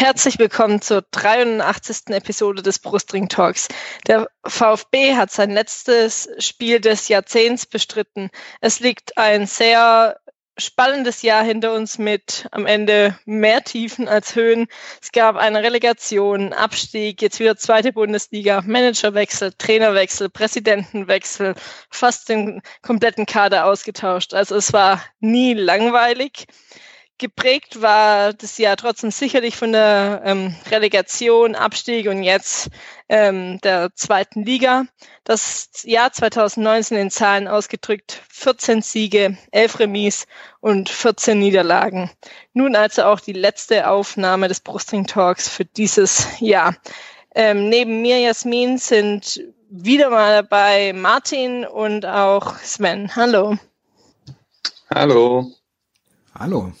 Herzlich willkommen zur 83. Episode des Brustring Talks. Der VfB hat sein letztes Spiel des Jahrzehnts bestritten. Es liegt ein sehr spannendes Jahr hinter uns mit am Ende mehr Tiefen als Höhen. Es gab eine Relegation, Abstieg, jetzt wieder zweite Bundesliga, Managerwechsel, Trainerwechsel, Präsidentenwechsel, fast den kompletten Kader ausgetauscht. Also es war nie langweilig. Geprägt war das Jahr trotzdem sicherlich von der ähm, Relegation, Abstieg und jetzt ähm, der zweiten Liga. Das Jahr 2019 in Zahlen ausgedrückt 14 Siege, 11 Remis und 14 Niederlagen. Nun also auch die letzte Aufnahme des Brustring Talks für dieses Jahr. Ähm, neben mir, Jasmin, sind wieder mal dabei Martin und auch Sven. Hallo. Hallo. Hallo.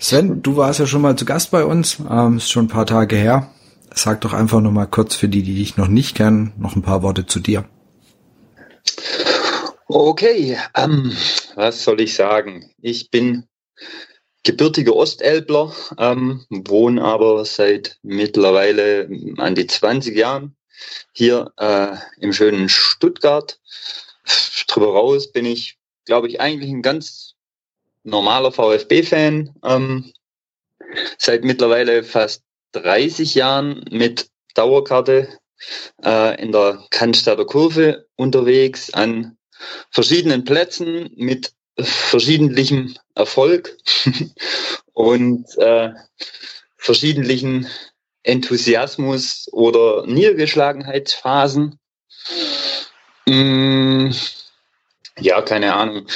Sven, du warst ja schon mal zu Gast bei uns, ähm, ist schon ein paar Tage her. Sag doch einfach noch mal kurz für die, die dich noch nicht kennen, noch ein paar Worte zu dir. Okay, ähm, was soll ich sagen? Ich bin gebürtiger Ostelbler, ähm, wohne aber seit mittlerweile an die 20 Jahren hier äh, im schönen Stuttgart. Drüber raus bin ich, glaube ich, eigentlich ein ganz normaler VfB-Fan, ähm, seit mittlerweile fast 30 Jahren mit Dauerkarte äh, in der Cannstatter Kurve unterwegs an verschiedenen Plätzen mit verschiedentlichem Erfolg und äh, verschiedentlichen Enthusiasmus oder Niedergeschlagenheitsphasen. Mm, ja, keine Ahnung.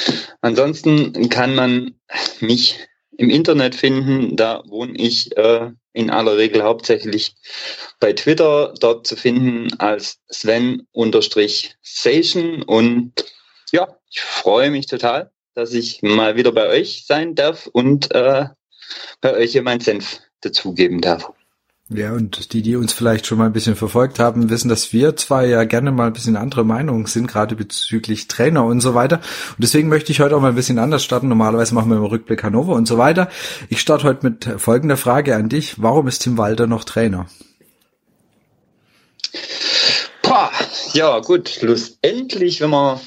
Ansonsten kann man mich im Internet finden. Da wohne ich äh, in aller Regel hauptsächlich bei Twitter, dort zu finden als Sven-Station. Und ja, ich freue mich total, dass ich mal wieder bei euch sein darf und äh, bei euch hier mein Senf dazugeben darf. Ja, und die, die uns vielleicht schon mal ein bisschen verfolgt haben, wissen, dass wir zwar ja gerne mal ein bisschen andere Meinungen sind, gerade bezüglich Trainer und so weiter. Und deswegen möchte ich heute auch mal ein bisschen anders starten. Normalerweise machen wir im Rückblick Hannover und so weiter. Ich starte heute mit folgender Frage an dich. Warum ist Tim Walter noch Trainer? Boah, ja, gut. Schlussendlich, wenn man,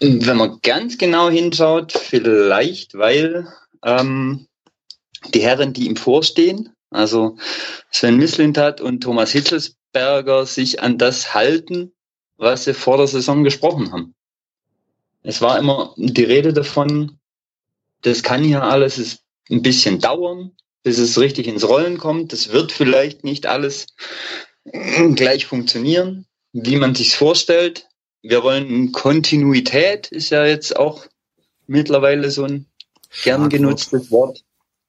wenn man ganz genau hinschaut, vielleicht, weil ähm, die Herren, die ihm vorstehen, also Sven Mislintat und Thomas Hitzelsberger sich an das halten, was sie vor der Saison gesprochen haben. Es war immer die Rede davon, das kann hier alles ein bisschen dauern, bis es richtig ins Rollen kommt. Das wird vielleicht nicht alles gleich funktionieren, wie man sich vorstellt. Wir wollen Kontinuität, ist ja jetzt auch mittlerweile so ein gern genutztes Wort.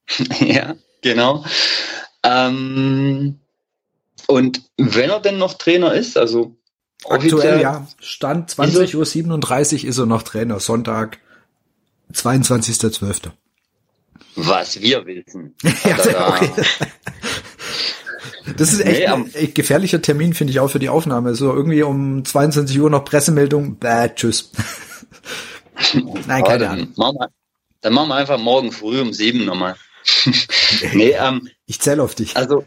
ja, genau. Ähm, und wenn er denn noch Trainer ist, also aktuell ja, Stand 20.37 Uhr ist er noch Trainer, Sonntag, 22.12. Was wir wissen. ja, okay. Das ist echt nee, ein, gefährlicher Termin, finde ich auch für die Aufnahme. So irgendwie um 22 Uhr noch Pressemeldung, bäh, tschüss. Nein, keine Ahnung. Machen wir, dann machen wir einfach morgen früh um sieben nochmal. nee, ähm, ich zähle auf dich. Also,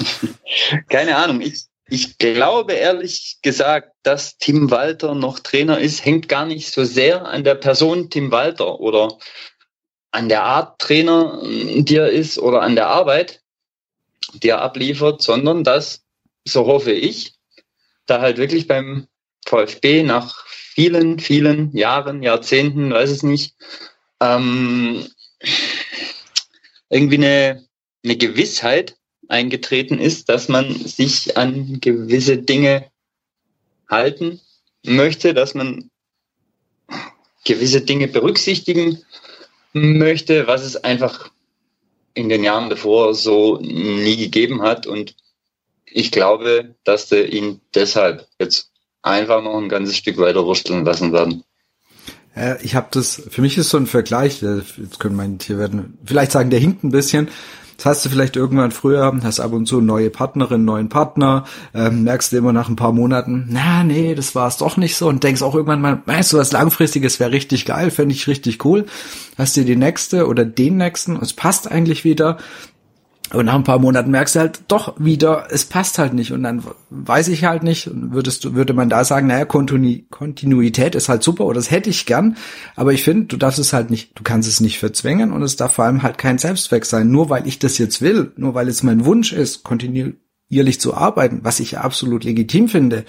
keine Ahnung. Ich, ich glaube ehrlich gesagt, dass Tim Walter noch Trainer ist, hängt gar nicht so sehr an der Person Tim Walter oder an der Art Trainer, die er ist oder an der Arbeit, die er abliefert, sondern dass, so hoffe ich, da halt wirklich beim VfB nach vielen, vielen Jahren, Jahrzehnten, weiß es nicht, ähm, irgendwie eine, eine Gewissheit eingetreten ist, dass man sich an gewisse Dinge halten möchte, dass man gewisse Dinge berücksichtigen möchte, was es einfach in den Jahren davor so nie gegeben hat. Und ich glaube, dass sie ihn deshalb jetzt einfach noch ein ganzes Stück weiter wursteln lassen werden. Äh, ich habe das, für mich ist so ein Vergleich, äh, jetzt können meine Tierwerden vielleicht sagen, der hinkt ein bisschen. Das hast du vielleicht irgendwann früher, hast ab und zu neue Partnerin, neuen Partner, ähm, merkst du immer nach ein paar Monaten, na nee, das war es doch nicht so und denkst auch irgendwann mal, weißt du, was langfristiges wäre richtig geil, fände ich richtig cool. Hast dir die nächste oder den nächsten, es passt eigentlich wieder, und nach ein paar Monaten merkst du halt doch wieder, es passt halt nicht. Und dann weiß ich halt nicht, würdest du, würde man da sagen, naja, Kontinuität ist halt super oder das hätte ich gern. Aber ich finde, du darfst es halt nicht, du kannst es nicht verzwängen und es darf vor allem halt kein Selbstzweck sein. Nur weil ich das jetzt will, nur weil es mein Wunsch ist, kontinuierlich zu arbeiten, was ich absolut legitim finde.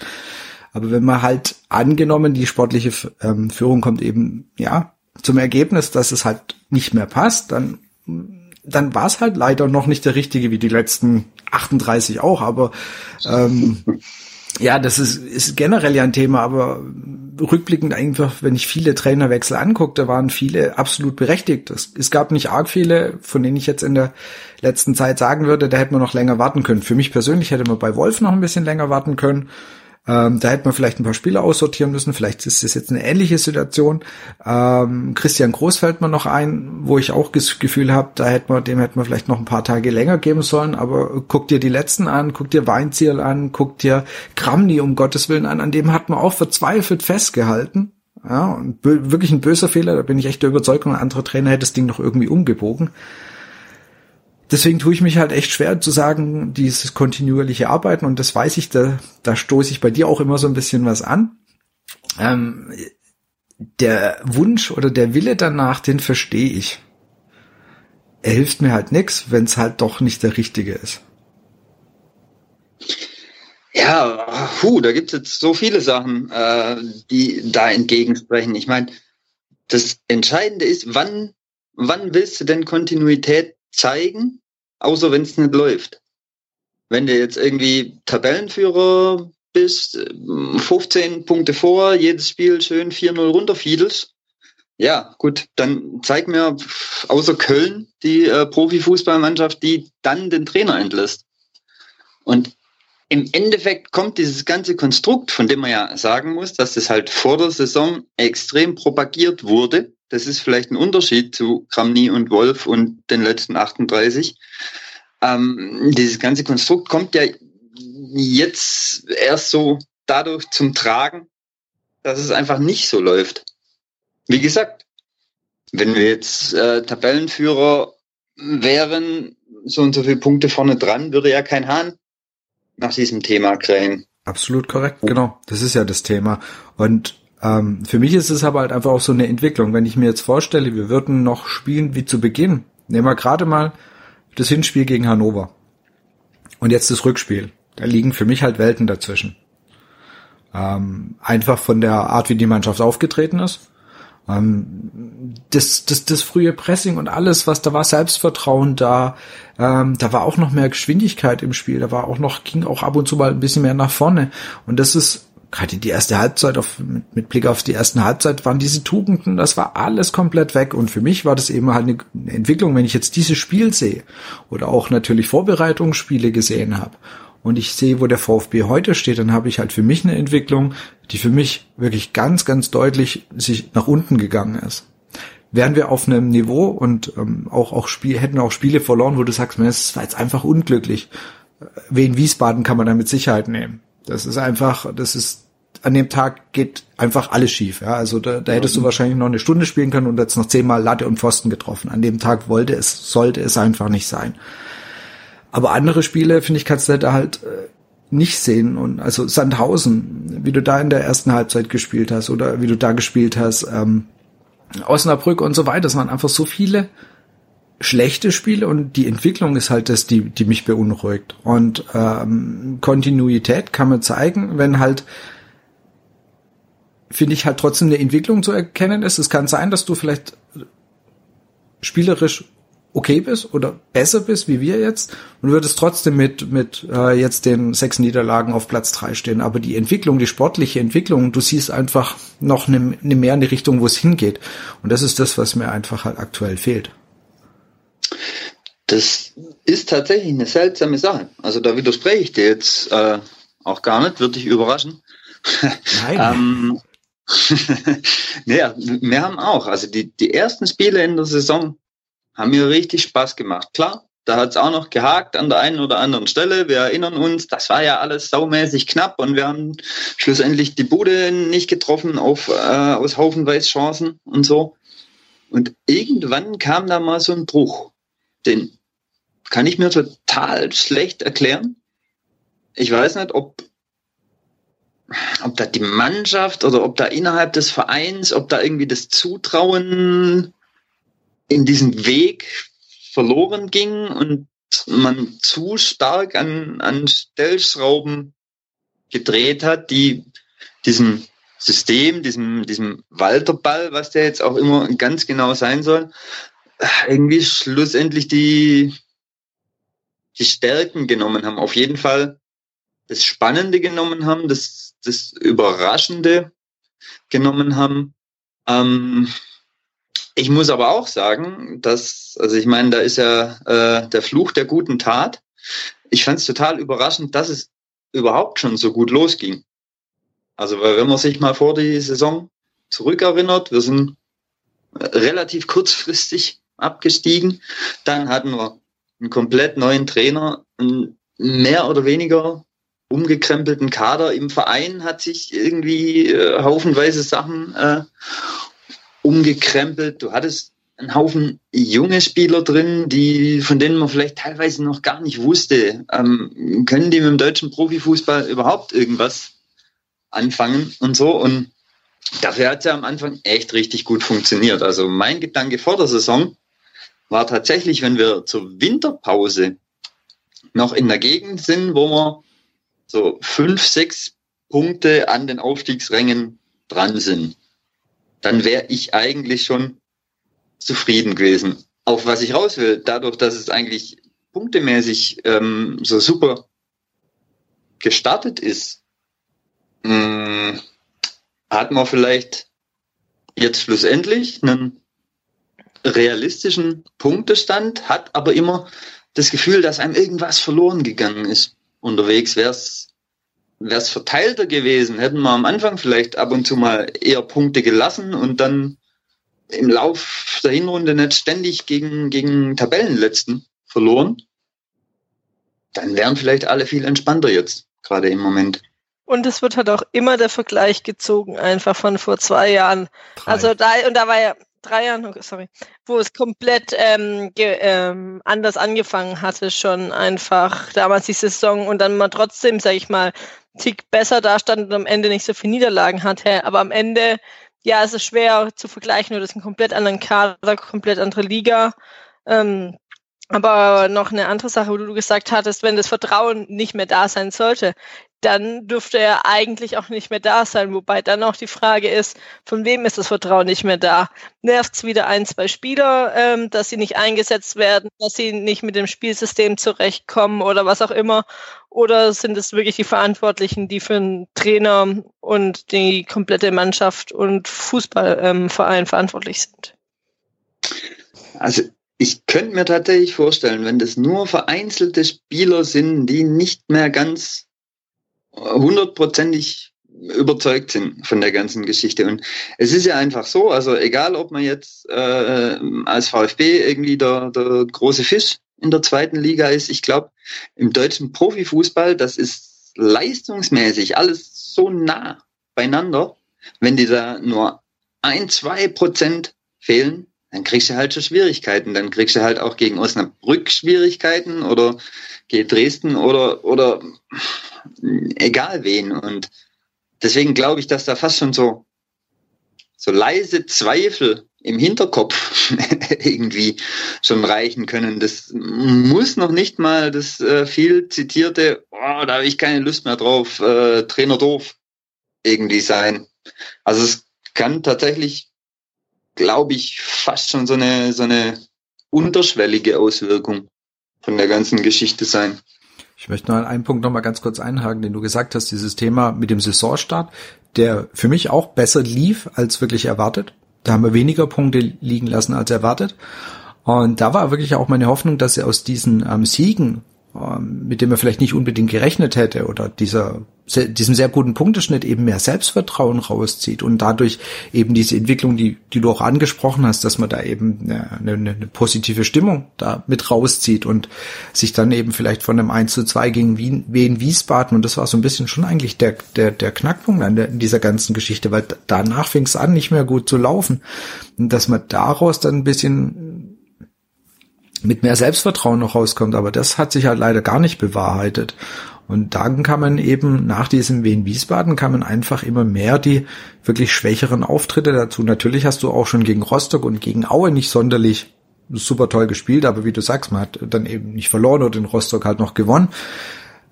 Aber wenn man halt angenommen, die sportliche ähm, Führung kommt eben, ja, zum Ergebnis, dass es halt nicht mehr passt, dann dann war es halt leider noch nicht der richtige wie die letzten 38 auch, aber ähm, ja, das ist, ist generell ja ein Thema, aber rückblickend einfach, wenn ich viele Trainerwechsel anguckte, waren viele absolut berechtigt. Es, es gab nicht arg viele, von denen ich jetzt in der letzten Zeit sagen würde, da hätte man noch länger warten können. Für mich persönlich hätte man bei Wolf noch ein bisschen länger warten können. Ähm, da hätte man vielleicht ein paar Spieler aussortieren müssen. Vielleicht ist das jetzt eine ähnliche Situation. Ähm, Christian Groß fällt mir noch ein, wo ich auch das Gefühl habe, da hätte man, dem hätte man vielleicht noch ein paar Tage länger geben sollen. Aber guck dir die letzten an, guck dir Weinziel an, guck dir Kramni um Gottes Willen an. An dem hat man auch verzweifelt festgehalten. Ja, und wirklich ein böser Fehler. Da bin ich echt der Überzeugung, ein anderer Trainer hätte das Ding noch irgendwie umgebogen deswegen tue ich mich halt echt schwer zu sagen, dieses kontinuierliche Arbeiten und das weiß ich, da, da stoße ich bei dir auch immer so ein bisschen was an. Ähm, der Wunsch oder der Wille danach, den verstehe ich. Er hilft mir halt nix, wenn es halt doch nicht der richtige ist. Ja, puh, da gibt es jetzt so viele Sachen, äh, die da entgegensprechen. Ich meine, das Entscheidende ist, wann, wann willst du denn Kontinuität zeigen, außer wenn es nicht läuft. Wenn du jetzt irgendwie Tabellenführer bist, 15 Punkte vor, jedes Spiel schön 4-0 runterfiedelst, ja, gut, dann zeig mir außer Köln die äh, Profifußballmannschaft, die dann den Trainer entlässt. Und im Endeffekt kommt dieses ganze Konstrukt, von dem man ja sagen muss, dass das halt vor der Saison extrem propagiert wurde, das ist vielleicht ein Unterschied zu Kramny und Wolf und den letzten 38. Ähm, dieses ganze Konstrukt kommt ja jetzt erst so dadurch zum Tragen, dass es einfach nicht so läuft. Wie gesagt, wenn wir jetzt äh, Tabellenführer wären, so und so viele Punkte vorne dran, würde ja kein Hahn nach diesem Thema krähen. Absolut korrekt, genau. Das ist ja das Thema. Und ähm, für mich ist es aber halt einfach auch so eine Entwicklung. Wenn ich mir jetzt vorstelle, wir würden noch spielen wie zu Beginn. Nehmen wir gerade mal das Hinspiel gegen Hannover. Und jetzt das Rückspiel. Da liegen für mich halt Welten dazwischen. Ähm, einfach von der Art, wie die Mannschaft aufgetreten ist. Ähm, das, das, das frühe Pressing und alles, was da war, Selbstvertrauen da, ähm, da war auch noch mehr Geschwindigkeit im Spiel, da war auch noch, ging auch ab und zu mal ein bisschen mehr nach vorne. Und das ist gerade die erste Halbzeit, auf, mit, mit Blick auf die ersten Halbzeit, waren diese Tugenden, das war alles komplett weg. Und für mich war das eben halt eine, Entwicklung, wenn ich jetzt dieses Spiel sehe oder auch natürlich Vorbereitungsspiele gesehen habe und ich sehe, wo der VfB heute steht, dann habe ich halt für mich eine Entwicklung, die für mich wirklich ganz, ganz deutlich sich nach unten gegangen ist. Wären wir auf einem Niveau und ähm, auch, auch Spiel, hätten auch Spiele verloren, wo du sagst, es war jetzt einfach unglücklich. Wen Wiesbaden kann man da mit Sicherheit nehmen. Das ist einfach, das ist, an dem Tag geht einfach alles schief. Ja? Also da, da hättest du wahrscheinlich noch eine Stunde spielen können und jetzt noch zehnmal Latte und Pfosten getroffen. An dem Tag wollte es, sollte es einfach nicht sein. Aber andere Spiele, finde ich, kannst du da halt äh, nicht sehen. Und also Sandhausen, wie du da in der ersten Halbzeit gespielt hast oder wie du da gespielt hast, ähm, Osnabrück und so weiter. Es waren einfach so viele schlechte Spiele und die Entwicklung ist halt das, die, die mich beunruhigt. Und ähm, Kontinuität kann man zeigen, wenn halt finde ich halt trotzdem eine Entwicklung zu erkennen ist. Es kann sein, dass du vielleicht spielerisch okay bist oder besser bist wie wir jetzt und würdest trotzdem mit mit äh, jetzt den sechs Niederlagen auf Platz drei stehen. Aber die Entwicklung, die sportliche Entwicklung, du siehst einfach noch eine, eine mehr in die Richtung, wo es hingeht. Und das ist das, was mir einfach halt aktuell fehlt. Das ist tatsächlich eine seltsame Sache. Also da widerspreche ich dir jetzt äh, auch gar nicht, würde dich überraschen. Nein. ähm, naja, wir haben auch, also die, die ersten Spiele in der Saison haben mir richtig Spaß gemacht. Klar, da hat es auch noch gehakt an der einen oder anderen Stelle. Wir erinnern uns, das war ja alles saumäßig knapp und wir haben schlussendlich die Bude nicht getroffen auf, äh, aus haufenweise Chancen und so. Und irgendwann kam da mal so ein Bruch. Den kann ich mir total schlecht erklären. Ich weiß nicht, ob ob da die Mannschaft oder ob da innerhalb des Vereins, ob da irgendwie das Zutrauen in diesen Weg verloren ging und man zu stark an, an Stellschrauben gedreht hat, die diesem System, diesem, diesem Walterball, was der jetzt auch immer ganz genau sein soll, irgendwie schlussendlich die, die Stärken genommen haben. Auf jeden Fall das Spannende genommen haben, das das Überraschende genommen haben. Ähm, ich muss aber auch sagen, dass, also ich meine, da ist ja äh, der Fluch der guten Tat. Ich fand es total überraschend, dass es überhaupt schon so gut losging. Also, weil wenn man sich mal vor die Saison zurückerinnert, wir sind relativ kurzfristig abgestiegen, dann hatten wir einen komplett neuen Trainer, einen mehr oder weniger umgekrempelten Kader im Verein hat sich irgendwie äh, haufenweise Sachen äh, umgekrempelt. Du hattest einen Haufen junge Spieler drin, die, von denen man vielleicht teilweise noch gar nicht wusste, ähm, können die mit dem deutschen Profifußball überhaupt irgendwas anfangen und so. Und dafür hat es ja am Anfang echt richtig gut funktioniert. Also mein Gedanke vor der Saison war tatsächlich, wenn wir zur Winterpause noch in der Gegend sind, wo wir so fünf, sechs Punkte an den Aufstiegsrängen dran sind, dann wäre ich eigentlich schon zufrieden gewesen. Auf was ich raus will, dadurch, dass es eigentlich punktemäßig ähm, so super gestartet ist, mh, hm, hat man vielleicht jetzt schlussendlich einen realistischen Punktestand, hat aber immer das Gefühl, dass einem irgendwas verloren gegangen ist unterwegs, wäre es wär's verteilter gewesen, hätten wir am Anfang vielleicht ab und zu mal eher Punkte gelassen und dann im Lauf der Hinrunde nicht ständig gegen, gegen Tabellenletzten verloren, dann wären vielleicht alle viel entspannter jetzt, gerade im Moment. Und es wird halt auch immer der Vergleich gezogen, einfach von vor zwei Jahren. Drei. Also da, und da war ja, drei Jahren, okay, sorry, wo es komplett ähm, ge, ähm, anders angefangen hatte, schon einfach damals die Saison und dann mal trotzdem, sag ich mal, Tick besser dastand und am Ende nicht so viele Niederlagen hatte. Aber am Ende, ja, es ist schwer zu vergleichen, oder es ist ein komplett anderen Kader, komplett andere Liga. Ähm, aber noch eine andere Sache, wo du gesagt hattest, wenn das Vertrauen nicht mehr da sein sollte, dann dürfte er eigentlich auch nicht mehr da sein. Wobei dann auch die Frage ist, von wem ist das Vertrauen nicht mehr da? Nervt es wieder ein, zwei Spieler, ähm, dass sie nicht eingesetzt werden, dass sie nicht mit dem Spielsystem zurechtkommen oder was auch immer? Oder sind es wirklich die Verantwortlichen, die für den Trainer und die komplette Mannschaft und Fußballverein ähm, verantwortlich sind? Also ich könnte mir tatsächlich vorstellen, wenn das nur vereinzelte Spieler sind, die nicht mehr ganz hundertprozentig überzeugt sind von der ganzen Geschichte. Und es ist ja einfach so, also egal ob man jetzt äh, als VfB irgendwie der, der große Fisch in der zweiten Liga ist, ich glaube, im deutschen Profifußball, das ist leistungsmäßig alles so nah beieinander. Wenn die da nur ein, zwei Prozent fehlen, dann kriegst du halt schon Schwierigkeiten. Dann kriegst du halt auch gegen Osnabrück Schwierigkeiten oder gegen Dresden oder, oder egal wen. Und deswegen glaube ich, dass da fast schon so, so leise Zweifel im Hinterkopf irgendwie schon reichen können. Das muss noch nicht mal das äh, viel zitierte, oh, da habe ich keine Lust mehr drauf, äh, Trainer doof irgendwie sein. Also es kann tatsächlich, glaube ich, fast schon so eine, so eine unterschwellige Auswirkung von der ganzen Geschichte sein. Ich möchte noch an einen Punkt noch mal ganz kurz einhaken, den du gesagt hast, dieses Thema mit dem Saisonstart, der für mich auch besser lief als wirklich erwartet. Da haben wir weniger Punkte liegen lassen als erwartet. Und da war wirklich auch meine Hoffnung, dass sie aus diesen ähm, Siegen mit dem er vielleicht nicht unbedingt gerechnet hätte oder dieser diesem sehr guten Punkteschnitt eben mehr Selbstvertrauen rauszieht und dadurch eben diese Entwicklung, die, die du auch angesprochen hast, dass man da eben eine, eine, eine positive Stimmung da mit rauszieht und sich dann eben vielleicht von einem 1 zu 2 gegen Wien, Wien Wiesbaden und das war so ein bisschen schon eigentlich der, der, der Knackpunkt an der, in dieser ganzen Geschichte, weil danach fing es an, nicht mehr gut zu laufen. Und dass man daraus dann ein bisschen mit mehr Selbstvertrauen noch rauskommt, aber das hat sich halt leider gar nicht bewahrheitet. Und dann kann man eben nach diesem Wien Wiesbaden kann man einfach immer mehr die wirklich schwächeren Auftritte dazu. Natürlich hast du auch schon gegen Rostock und gegen Aue nicht sonderlich super toll gespielt, aber wie du sagst, man hat dann eben nicht verloren oder in Rostock halt noch gewonnen.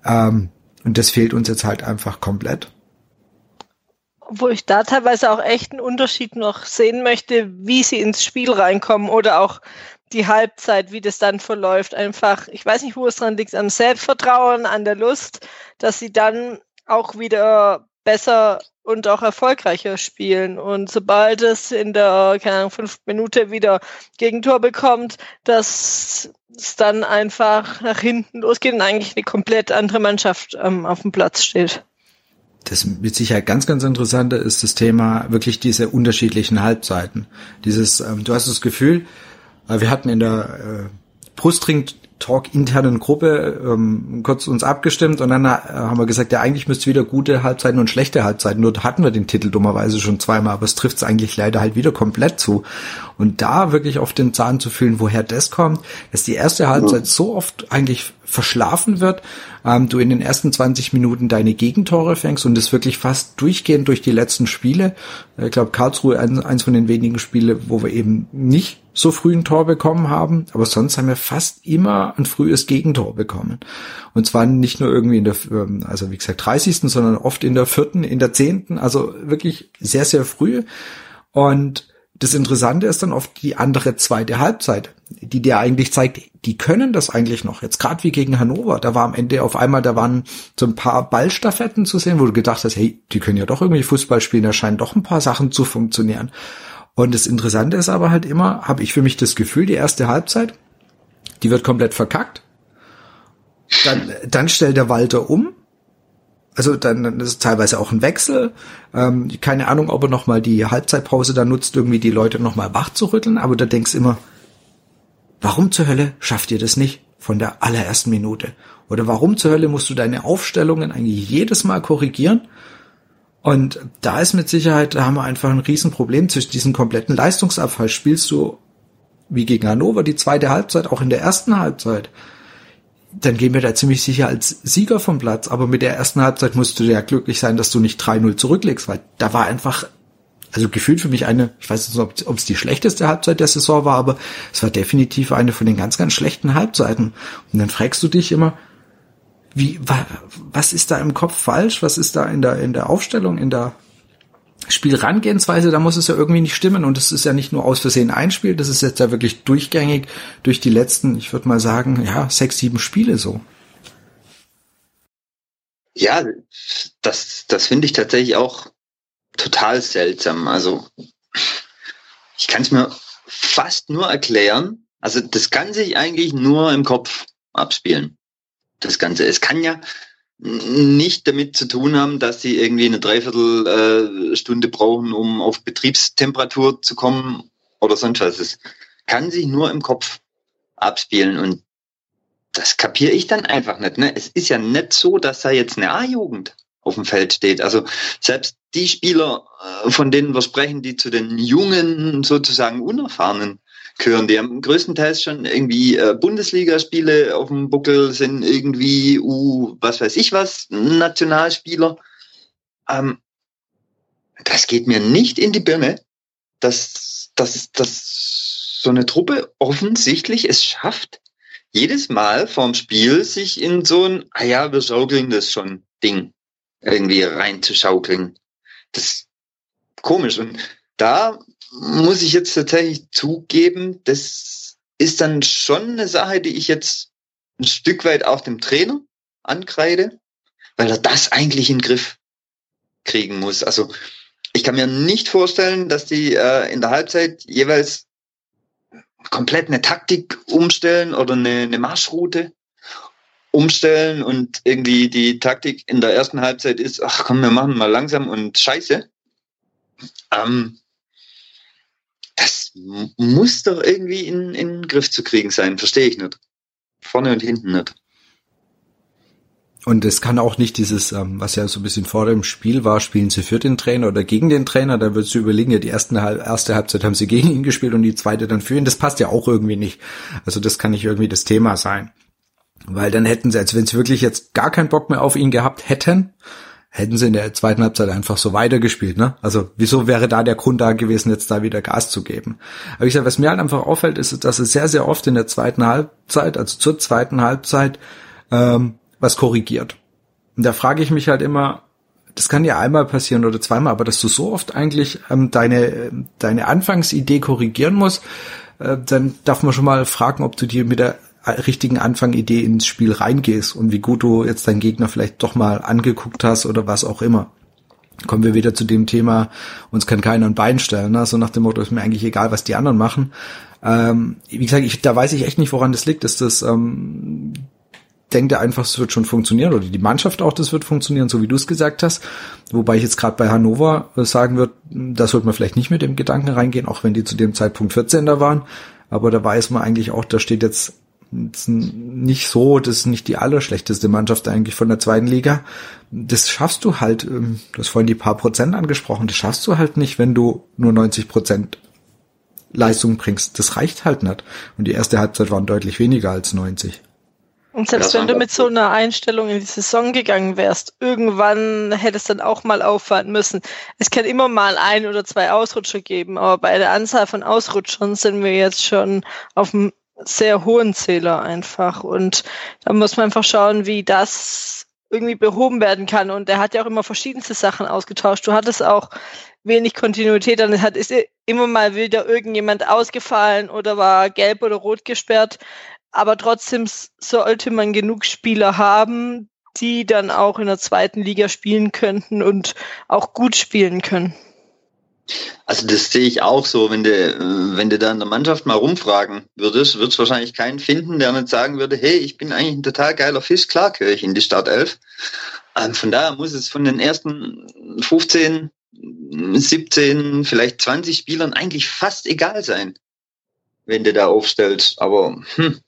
Ähm, und das fehlt uns jetzt halt einfach komplett. Wo ich da teilweise auch echt einen Unterschied noch sehen möchte, wie sie ins Spiel reinkommen oder auch die Halbzeit, wie das dann verläuft. Einfach, ich weiß nicht, wo es dran liegt, am Selbstvertrauen, an der Lust, dass sie dann auch wieder besser und auch erfolgreicher spielen. Und sobald es in der, keine Ahnung, fünf Minute wieder Gegentor bekommt, dass es dann einfach nach hinten losgeht und eigentlich eine komplett andere Mannschaft ähm, auf dem Platz steht. Das mit Sicherheit ganz, ganz interessante ist das Thema wirklich diese unterschiedlichen Halbzeiten. Dieses, ähm, du hast das Gefühl, wir hatten in der äh, Brustring Talk internen Gruppe ähm, kurz uns abgestimmt und dann äh, haben wir gesagt, ja eigentlich müsste wieder gute Halbzeiten und schlechte Halbzeiten. Nur hatten wir den Titel dummerweise schon zweimal, aber es trifft es eigentlich leider halt wieder komplett zu. Und da wirklich auf den Zahn zu fühlen, woher das kommt, dass die erste Halbzeit so oft eigentlich verschlafen wird, ähm, du in den ersten 20 Minuten deine Gegentore fängst und es wirklich fast durchgehend durch die letzten Spiele. Ich glaube, Karlsruhe ein, eins von den wenigen Spiele, wo wir eben nicht so früh ein Tor bekommen haben, aber sonst haben wir fast immer ein frühes Gegentor bekommen. Und zwar nicht nur irgendwie in der, ähm, also wie gesagt, 30., sondern oft in der vierten, in der zehnten, also wirklich sehr, sehr früh. Und das Interessante ist dann oft die andere zweite Halbzeit, die dir eigentlich zeigt, die können das eigentlich noch. Jetzt gerade wie gegen Hannover, da war am Ende auf einmal, da waren so ein paar Ballstaffetten zu sehen, wo du gedacht hast, hey, die können ja doch irgendwie Fußball spielen, da scheinen doch ein paar Sachen zu funktionieren. Und das Interessante ist aber halt immer, habe ich für mich das Gefühl, die erste Halbzeit, die wird komplett verkackt. Dann, dann stellt der Walter um also dann, dann ist es teilweise auch ein Wechsel. Ähm, keine Ahnung, ob er nochmal die Halbzeitpause da nutzt, irgendwie die Leute nochmal wach zu rütteln, aber da denkst immer, warum zur Hölle schafft ihr das nicht von der allerersten Minute? Oder warum zur Hölle musst du deine Aufstellungen eigentlich jedes Mal korrigieren? Und da ist mit Sicherheit, da haben wir einfach ein Riesenproblem zwischen diesem kompletten Leistungsabfall. Spielst du wie gegen Hannover die zweite Halbzeit, auch in der ersten Halbzeit, dann gehen wir da ziemlich sicher als Sieger vom Platz. Aber mit der ersten Halbzeit musst du ja glücklich sein, dass du nicht 3-0 zurücklegst, weil da war einfach, also gefühlt für mich eine, ich weiß nicht, ob es die schlechteste Halbzeit der Saison war, aber es war definitiv eine von den ganz, ganz schlechten Halbzeiten. Und dann fragst du dich immer, wie, was ist da im Kopf falsch? Was ist da in der, in der Aufstellung, in der Spielrangehensweise, da muss es ja irgendwie nicht stimmen und es ist ja nicht nur aus Versehen ein Spiel, das ist jetzt ja wirklich durchgängig durch die letzten, ich würde mal sagen, ja, sechs, sieben Spiele so. Ja, das, das finde ich tatsächlich auch total seltsam. Also ich kann es mir fast nur erklären. Also das kann sich eigentlich nur im Kopf abspielen. Das Ganze. Es kann ja, nicht damit zu tun haben, dass sie irgendwie eine Dreiviertelstunde brauchen, um auf Betriebstemperatur zu kommen oder sonst was. Es kann sich nur im Kopf abspielen und das kapiere ich dann einfach nicht. Ne? Es ist ja nicht so, dass da jetzt eine A-Jugend auf dem Feld steht. Also selbst die Spieler, äh, von denen wir sprechen, die zu den jungen, sozusagen unerfahrenen gehören. Die haben größtenteils schon irgendwie äh, Bundesligaspiele auf dem Buckel, sind irgendwie U, was weiß ich was, Nationalspieler. Ähm, das geht mir nicht in die Birne, dass, dass, dass so eine Truppe offensichtlich es schafft, jedes Mal vorm Spiel sich in so ein, ah ja, wir schaukeln das schon Ding irgendwie reinzuschaukeln. Das ist komisch. Und da muss ich jetzt tatsächlich zugeben, das ist dann schon eine Sache, die ich jetzt ein Stück weit auch dem Trainer ankreide, weil er das eigentlich in den Griff kriegen muss. Also ich kann mir nicht vorstellen, dass die äh, in der Halbzeit jeweils komplett eine Taktik umstellen oder eine, eine Marschroute umstellen und irgendwie die Taktik in der ersten Halbzeit ist, ach komm, wir machen mal langsam und scheiße. Ähm, muss doch irgendwie in, in den Griff zu kriegen sein, verstehe ich nicht. Vorne und hinten nicht. Und es kann auch nicht dieses, ähm, was ja so ein bisschen vor dem Spiel war, spielen sie für den Trainer oder gegen den Trainer, da würdest du überlegen, ja, die ersten, erste Halbzeit haben sie gegen ihn gespielt und die zweite dann für ihn. Das passt ja auch irgendwie nicht. Also das kann nicht irgendwie das Thema sein. Weil dann hätten sie, als wenn sie wirklich jetzt gar keinen Bock mehr auf ihn gehabt hätten, hätten sie in der zweiten Halbzeit einfach so weitergespielt, ne? Also wieso wäre da der Grund da gewesen, jetzt da wieder Gas zu geben? Aber ich sage, was mir halt einfach auffällt, ist, dass es sehr, sehr oft in der zweiten Halbzeit, also zur zweiten Halbzeit, ähm, was korrigiert. Und da frage ich mich halt immer, das kann ja einmal passieren oder zweimal, aber dass du so oft eigentlich ähm, deine, deine Anfangsidee korrigieren musst, äh, dann darf man schon mal fragen, ob du dir mit der richtigen Anfangidee ins Spiel reingehst und wie gut du jetzt deinen Gegner vielleicht doch mal angeguckt hast oder was auch immer. Kommen wir wieder zu dem Thema, uns kann keiner ein Bein stellen. Ne? So nach dem Motto, ist mir eigentlich egal, was die anderen machen. Ähm, wie gesagt, ich, da weiß ich echt nicht, woran das liegt. Ist das ähm, denkt er einfach, es wird schon funktionieren oder die Mannschaft auch, das wird funktionieren, so wie du es gesagt hast. Wobei ich jetzt gerade bei Hannover äh, sagen würde, da sollte man vielleicht nicht mit dem Gedanken reingehen, auch wenn die zu dem Zeitpunkt 14 da waren. Aber da weiß man eigentlich auch, da steht jetzt nicht so, das ist nicht die allerschlechteste Mannschaft eigentlich von der zweiten Liga. Das schaffst du halt, ähm, du hast vorhin die paar Prozent angesprochen, das schaffst du halt nicht, wenn du nur 90 Prozent Leistung bringst. Das reicht halt nicht. Und die erste Halbzeit waren deutlich weniger als 90. Und selbst wenn du mit so einer Einstellung in die Saison gegangen wärst, irgendwann hätte es dann auch mal auffallen müssen. Es kann immer mal ein oder zwei Ausrutscher geben, aber bei der Anzahl von Ausrutschern sind wir jetzt schon auf einem sehr hohen Zähler einfach. Und da muss man einfach schauen, wie das irgendwie behoben werden kann. Und er hat ja auch immer verschiedenste Sachen ausgetauscht. Du hattest auch wenig Kontinuität, dann hat ist immer mal wieder irgendjemand ausgefallen oder war gelb oder rot gesperrt aber trotzdem sollte man genug Spieler haben, die dann auch in der zweiten Liga spielen könnten und auch gut spielen können. Also das sehe ich auch so, wenn du, wenn du da in der Mannschaft mal rumfragen würdest, wird es wahrscheinlich keinen finden, der nicht sagen würde, hey, ich bin eigentlich ein total geiler Fisch, klar gehöre ich in die Startelf. Ähm, von daher muss es von den ersten 15, 17, vielleicht 20 Spielern eigentlich fast egal sein, wenn du da aufstellst. Aber hm,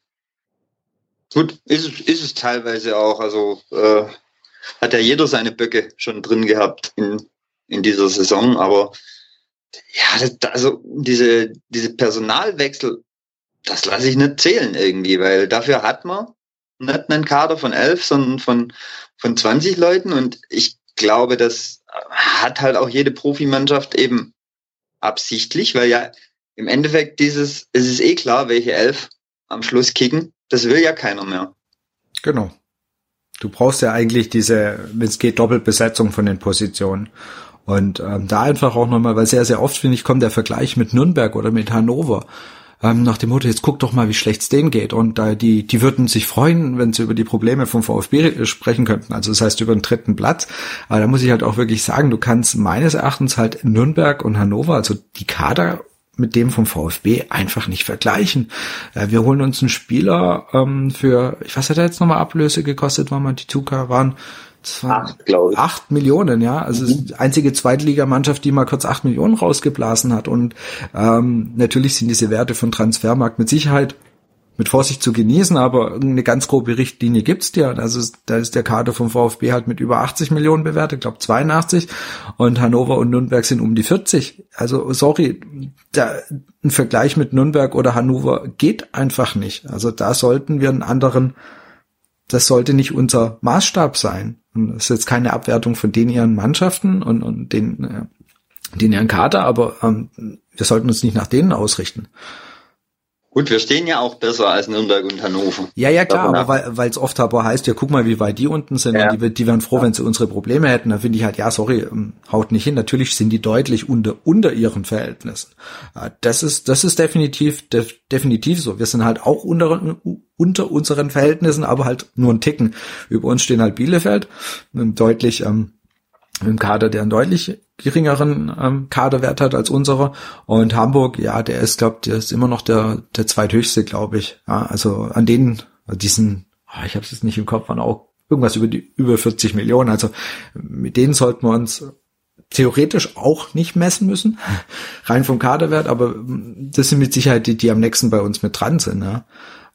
Gut, ist, es, ist es teilweise auch. Also äh, hat ja jeder seine Böcke schon drin gehabt in, in dieser Saison. Aber ja, das, also diese, diese Personalwechsel, das lasse ich nicht zählen irgendwie, weil dafür hat man nicht einen Kader von elf, sondern von, von 20 Leuten. Und ich glaube, das hat halt auch jede Profimannschaft eben absichtlich, weil ja im Endeffekt dieses, es ist eh klar, welche elf am Schluss kicken. Das will ja keiner mehr. Genau. Du brauchst ja eigentlich diese, wenn es geht, Doppelbesetzung von den Positionen. Und ähm, da einfach auch nochmal, weil sehr, sehr oft, finde ich, kommt der Vergleich mit Nürnberg oder mit Hannover. Ähm, nach dem Motto, jetzt guck doch mal, wie schlecht es denen geht. Und äh, die, die würden sich freuen, wenn sie über die Probleme vom VfB sprechen könnten. Also das heißt über den dritten Platz. Aber da muss ich halt auch wirklich sagen, du kannst meines Erachtens halt Nürnberg und Hannover, also die Kader mit dem vom VfB einfach nicht vergleichen. Äh, wir holen uns einen Spieler ähm, für, ich weiß, hat er jetzt nochmal Ablöse gekostet, weil man die Tuka waren. Acht, glaube ich. Acht Millionen, ja. Also mhm. die einzige Zweitligamannschaft, die mal kurz acht Millionen rausgeblasen hat. Und ähm, natürlich sind diese Werte von Transfermarkt mit Sicherheit mit Vorsicht zu genießen, aber eine ganz grobe Richtlinie gibt's ja. Also da ist der Kader vom VfB halt mit über 80 Millionen bewertet, glaube 82 und Hannover und Nürnberg sind um die 40. Also sorry, da, ein Vergleich mit Nürnberg oder Hannover geht einfach nicht. Also da sollten wir einen anderen, das sollte nicht unser Maßstab sein. Und das ist jetzt keine Abwertung von den ihren Mannschaften und, und den, äh, den ihren Kader, aber ähm, wir sollten uns nicht nach denen ausrichten. Gut, wir stehen ja auch besser als Nürnberg und Hannover. Ja, ja, klar, aber weil es oft aber heißt, ja, guck mal, wie weit die unten sind ja. und die, die wären froh, wenn sie unsere Probleme hätten. Da finde ich halt, ja, sorry, ähm, haut nicht hin. Natürlich sind die deutlich unter, unter ihren Verhältnissen. Äh, das ist, das ist definitiv, def, definitiv so. Wir sind halt auch unter, unter unseren Verhältnissen, aber halt nur ein Ticken. Über uns stehen halt Bielefeld, deutlich, ähm, im Kader, der einen deutlich geringeren ähm, Kaderwert hat als unsere. Und Hamburg, ja, der ist, glaube der ist immer noch der, der zweithöchste, glaube ich. Ja, also an denen, diesen oh, ich habe es jetzt nicht im Kopf, waren auch irgendwas über die über 40 Millionen. Also mit denen sollten wir uns theoretisch auch nicht messen müssen, rein vom Kaderwert, aber das sind mit Sicherheit die, die am nächsten bei uns mit dran sind. Ja.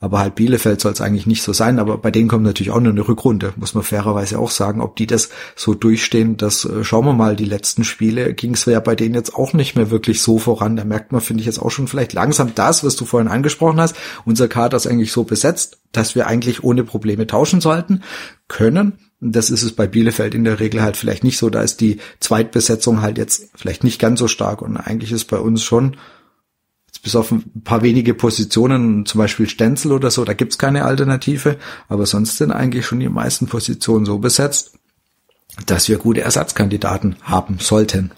Aber halt Bielefeld soll es eigentlich nicht so sein. Aber bei denen kommt natürlich auch nur eine Rückrunde, muss man fairerweise auch sagen. Ob die das so durchstehen, das äh, schauen wir mal. Die letzten Spiele ging es ja bei denen jetzt auch nicht mehr wirklich so voran. Da merkt man, finde ich, jetzt auch schon vielleicht langsam das, was du vorhin angesprochen hast. Unser Kader ist eigentlich so besetzt, dass wir eigentlich ohne Probleme tauschen sollten können. Das ist es bei Bielefeld in der Regel halt vielleicht nicht so. Da ist die Zweitbesetzung halt jetzt vielleicht nicht ganz so stark. Und eigentlich ist bei uns schon, bis auf ein paar wenige Positionen, zum Beispiel Stenzel oder so, da gibt's keine Alternative. Aber sonst sind eigentlich schon die meisten Positionen so besetzt, dass wir gute Ersatzkandidaten haben sollten.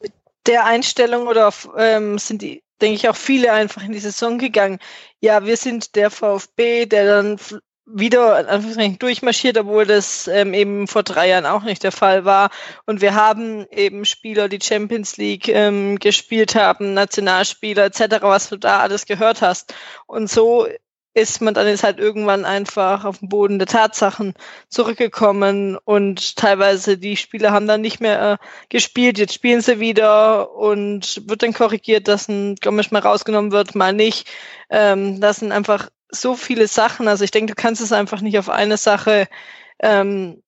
Mit der Einstellung oder ähm, sind die, denke ich, auch viele einfach in die Saison gegangen. Ja, wir sind der VfB, der dann wieder durchmarschiert, obwohl das ähm, eben vor drei Jahren auch nicht der Fall war. Und wir haben eben Spieler, die Champions League ähm, gespielt haben, Nationalspieler etc., was du da alles gehört hast. Und so ist man dann jetzt halt irgendwann einfach auf den Boden der Tatsachen zurückgekommen und teilweise die Spieler haben dann nicht mehr äh, gespielt, jetzt spielen sie wieder und wird dann korrigiert, dass ein Gomisch mal rausgenommen wird, mal nicht. Ähm, das sind einfach so viele Sachen. Also ich denke, du kannst es einfach nicht auf eine Sache ähm,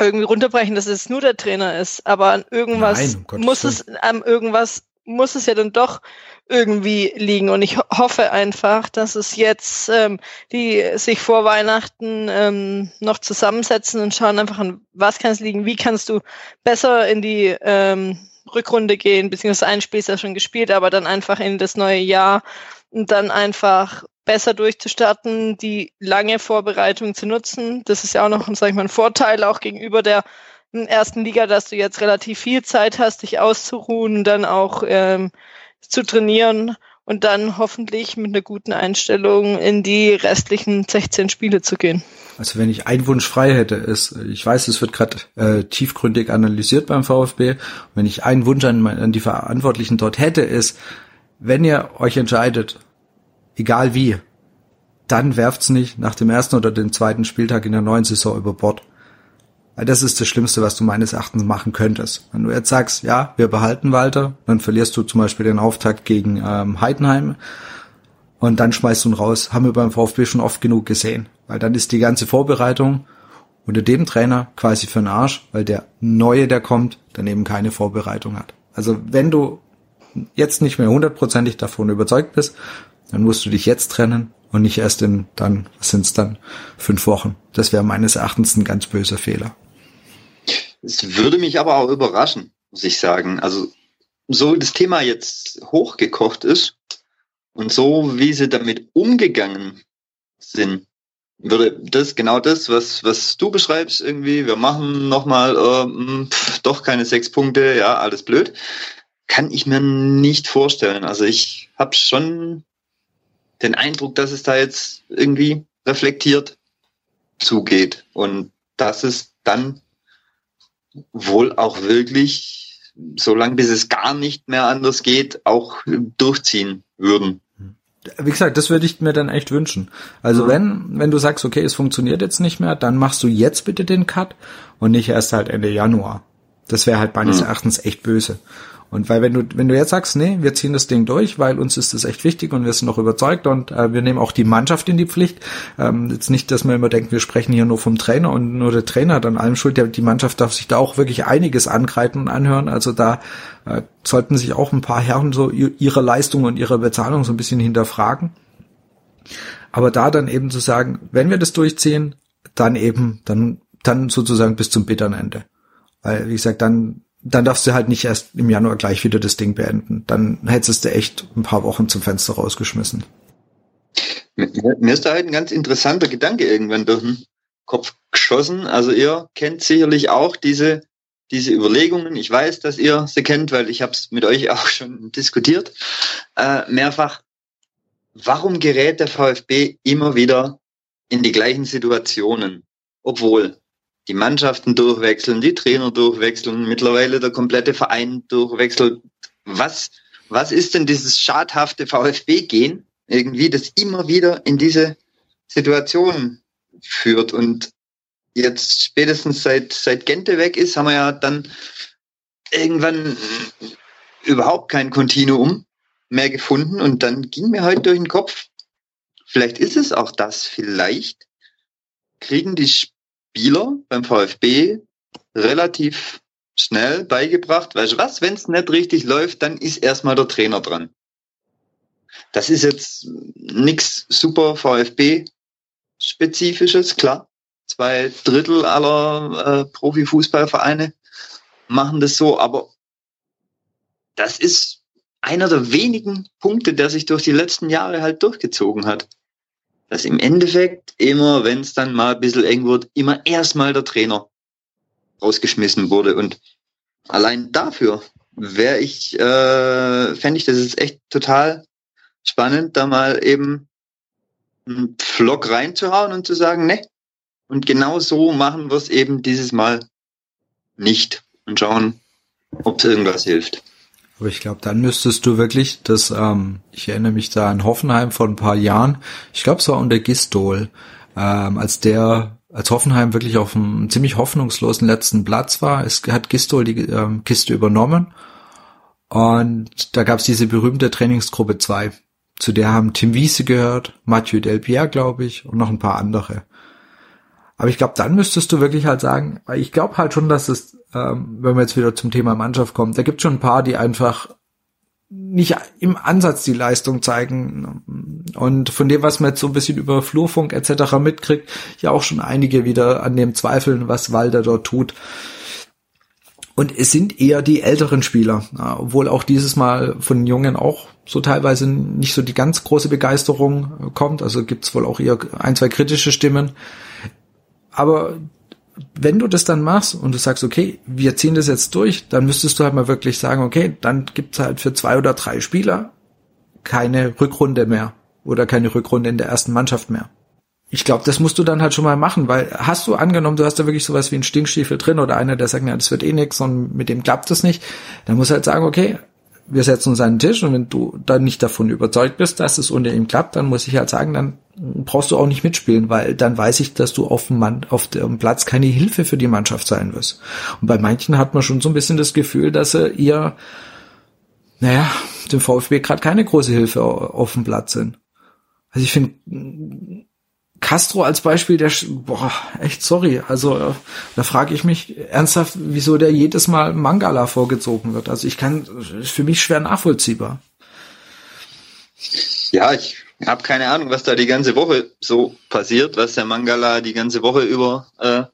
irgendwie runterbrechen, dass es nur der Trainer ist. Aber an irgendwas Nein, um muss es, an irgendwas muss es ja dann doch irgendwie liegen. Und ich ho hoffe einfach, dass es jetzt ähm, die sich vor Weihnachten ähm, noch zusammensetzen und schauen einfach an, was kann es liegen, wie kannst du besser in die ähm, Rückrunde gehen, beziehungsweise ein Spiel ist ja schon gespielt, aber dann einfach in das neue Jahr und dann einfach besser durchzustarten, die lange Vorbereitung zu nutzen. Das ist ja auch noch, sag ich mal, ein Vorteil auch gegenüber der ersten Liga, dass du jetzt relativ viel Zeit hast, dich auszuruhen, dann auch ähm, zu trainieren und dann hoffentlich mit einer guten Einstellung in die restlichen 16 Spiele zu gehen. Also wenn ich einen Wunsch frei hätte, ist, ich weiß, es wird gerade äh, tiefgründig analysiert beim VfB, wenn ich einen Wunsch an, an die Verantwortlichen dort hätte, ist, wenn ihr euch entscheidet, egal wie, dann werft's nicht nach dem ersten oder dem zweiten Spieltag in der neuen Saison über Bord. Weil das ist das Schlimmste, was du meines Erachtens machen könntest. Wenn du jetzt sagst, ja, wir behalten Walter, dann verlierst du zum Beispiel den Auftakt gegen ähm, Heidenheim und dann schmeißt du ihn raus. Haben wir beim VfB schon oft genug gesehen. Weil dann ist die ganze Vorbereitung unter dem Trainer quasi für den Arsch, weil der Neue, der kommt, dann eben keine Vorbereitung hat. Also wenn du jetzt nicht mehr hundertprozentig davon überzeugt bist, dann musst du dich jetzt trennen und nicht erst in dann, sind es dann, fünf Wochen. Das wäre meines Erachtens ein ganz böser Fehler. Es würde mich aber auch überraschen, muss ich sagen. Also so das Thema jetzt hochgekocht ist und so wie sie damit umgegangen sind, würde das genau das, was was du beschreibst irgendwie. Wir machen nochmal äh, doch keine sechs Punkte, ja alles blöd, kann ich mir nicht vorstellen. Also ich habe schon den Eindruck, dass es da jetzt irgendwie reflektiert zugeht und dass es dann wohl auch wirklich, so lange bis es gar nicht mehr anders geht, auch durchziehen würden. Wie gesagt, das würde ich mir dann echt wünschen. Also mhm. wenn, wenn du sagst, okay, es funktioniert jetzt nicht mehr, dann machst du jetzt bitte den Cut und nicht erst halt Ende Januar. Das wäre halt meines mhm. Erachtens echt böse. Und weil wenn du, wenn du jetzt sagst, nee, wir ziehen das Ding durch, weil uns ist das echt wichtig und wir sind noch überzeugt und äh, wir nehmen auch die Mannschaft in die Pflicht. Ähm, jetzt nicht, dass man immer denkt, wir sprechen hier nur vom Trainer und nur der Trainer hat an allem schuld. Ja, die Mannschaft darf sich da auch wirklich einiges angreifen und anhören. Also da äh, sollten sich auch ein paar Herren so ihre Leistung und ihre Bezahlung so ein bisschen hinterfragen. Aber da dann eben zu sagen, wenn wir das durchziehen, dann eben, dann, dann sozusagen bis zum bitteren Ende. Weil, wie gesagt, dann dann darfst du halt nicht erst im Januar gleich wieder das Ding beenden. Dann hättest du echt ein paar Wochen zum Fenster rausgeschmissen. Mir ist da halt ein ganz interessanter Gedanke irgendwann durch den Kopf geschossen. Also ihr kennt sicherlich auch diese, diese Überlegungen. Ich weiß, dass ihr sie kennt, weil ich habe es mit euch auch schon diskutiert, äh, mehrfach. Warum gerät der VfB immer wieder in die gleichen Situationen, obwohl die Mannschaften durchwechseln, die Trainer durchwechseln, mittlerweile der komplette Verein durchwechselt. Was, was ist denn dieses schadhafte VfB-Gehen irgendwie, das immer wieder in diese Situationen führt. Und jetzt spätestens seit, seit Gente weg ist, haben wir ja dann irgendwann überhaupt kein Kontinuum mehr gefunden. Und dann ging mir heute durch den Kopf, vielleicht ist es auch das, vielleicht kriegen die Spieler beim VfB relativ schnell beigebracht, weißt du was, wenn es nicht richtig läuft, dann ist erstmal der Trainer dran. Das ist jetzt nichts super VfB-spezifisches, klar. Zwei Drittel aller äh, Profifußballvereine machen das so, aber das ist einer der wenigen Punkte, der sich durch die letzten Jahre halt durchgezogen hat. Dass im Endeffekt immer, wenn es dann mal ein bisschen eng wird, immer erstmal der Trainer rausgeschmissen wurde. Und allein dafür wäre ich, äh, fände ich das ist echt total spannend, da mal eben einen Vlog reinzuhauen und zu sagen, ne, und genau so machen wir es eben dieses Mal nicht und schauen, ob es irgendwas hilft. Aber ich glaube, dann müsstest du wirklich, das, ähm, ich erinnere mich da an Hoffenheim vor ein paar Jahren, ich glaube, es war unter Gistol, ähm, als der, als Hoffenheim wirklich auf einem ziemlich hoffnungslosen letzten Platz war, es hat Gistol die ähm, Kiste übernommen und da gab es diese berühmte Trainingsgruppe 2. Zu der haben Tim Wiese gehört, Mathieu Delpierre, glaube ich, und noch ein paar andere. Aber ich glaube, dann müsstest du wirklich halt sagen, weil ich glaube halt schon, dass es, ähm, wenn wir jetzt wieder zum Thema Mannschaft kommen, da gibt schon ein paar, die einfach nicht im Ansatz die Leistung zeigen und von dem, was man jetzt so ein bisschen über Flurfunk etc. mitkriegt, ja auch schon einige wieder an dem zweifeln, was Walder dort tut. Und es sind eher die älteren Spieler, obwohl auch dieses Mal von den Jungen auch so teilweise nicht so die ganz große Begeisterung kommt. Also gibt es wohl auch eher ein, zwei kritische Stimmen. Aber wenn du das dann machst und du sagst, okay, wir ziehen das jetzt durch, dann müsstest du halt mal wirklich sagen, okay, dann gibt's halt für zwei oder drei Spieler keine Rückrunde mehr oder keine Rückrunde in der ersten Mannschaft mehr. Ich glaube, das musst du dann halt schon mal machen, weil hast du angenommen, du hast da wirklich sowas wie einen Stinkstiefel drin oder einer, der sagt, ja, das wird eh nix und mit dem klappt das nicht, dann muss halt sagen, okay, wir setzen uns an den Tisch und wenn du dann nicht davon überzeugt bist, dass es unter ihm klappt, dann muss ich halt sagen, dann brauchst du auch nicht mitspielen, weil dann weiß ich, dass du auf dem, Mann, auf dem Platz keine Hilfe für die Mannschaft sein wirst. Und bei manchen hat man schon so ein bisschen das Gefühl, dass sie eher, naja, dem VfB gerade keine große Hilfe auf dem Platz sind. Also ich finde, Castro als Beispiel, der, boah, echt sorry. Also äh, da frage ich mich ernsthaft, wieso der jedes Mal Mangala vorgezogen wird. Also ich kann, ist für mich schwer nachvollziehbar. Ja, ich habe keine Ahnung, was da die ganze Woche so passiert, was der Mangala die ganze Woche über äh,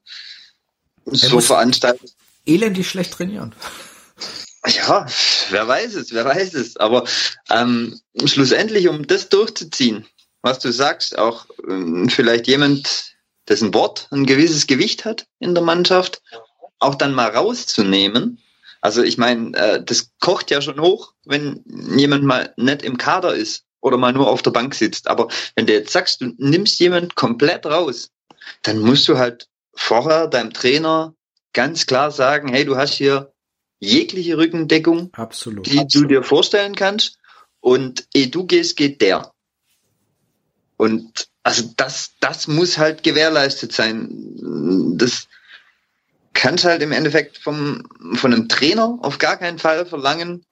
so veranstaltet. Elendig schlecht trainieren. Ja, wer weiß es, wer weiß es. Aber ähm, schlussendlich, um das durchzuziehen, was du sagst, auch ähm, vielleicht jemand, dessen Wort ein gewisses Gewicht hat in der Mannschaft, auch dann mal rauszunehmen. Also ich meine, äh, das kocht ja schon hoch, wenn jemand mal nicht im Kader ist oder mal nur auf der Bank sitzt. Aber wenn du jetzt sagst, du nimmst jemand komplett raus, dann musst du halt vorher deinem Trainer ganz klar sagen, hey, du hast hier jegliche Rückendeckung, Absolut. die Absolut. du dir vorstellen kannst. Und ehe du gehst, geht der. Und also das, das muss halt gewährleistet sein. Das kannst halt im Endeffekt vom, von einem Trainer auf gar keinen Fall verlangen,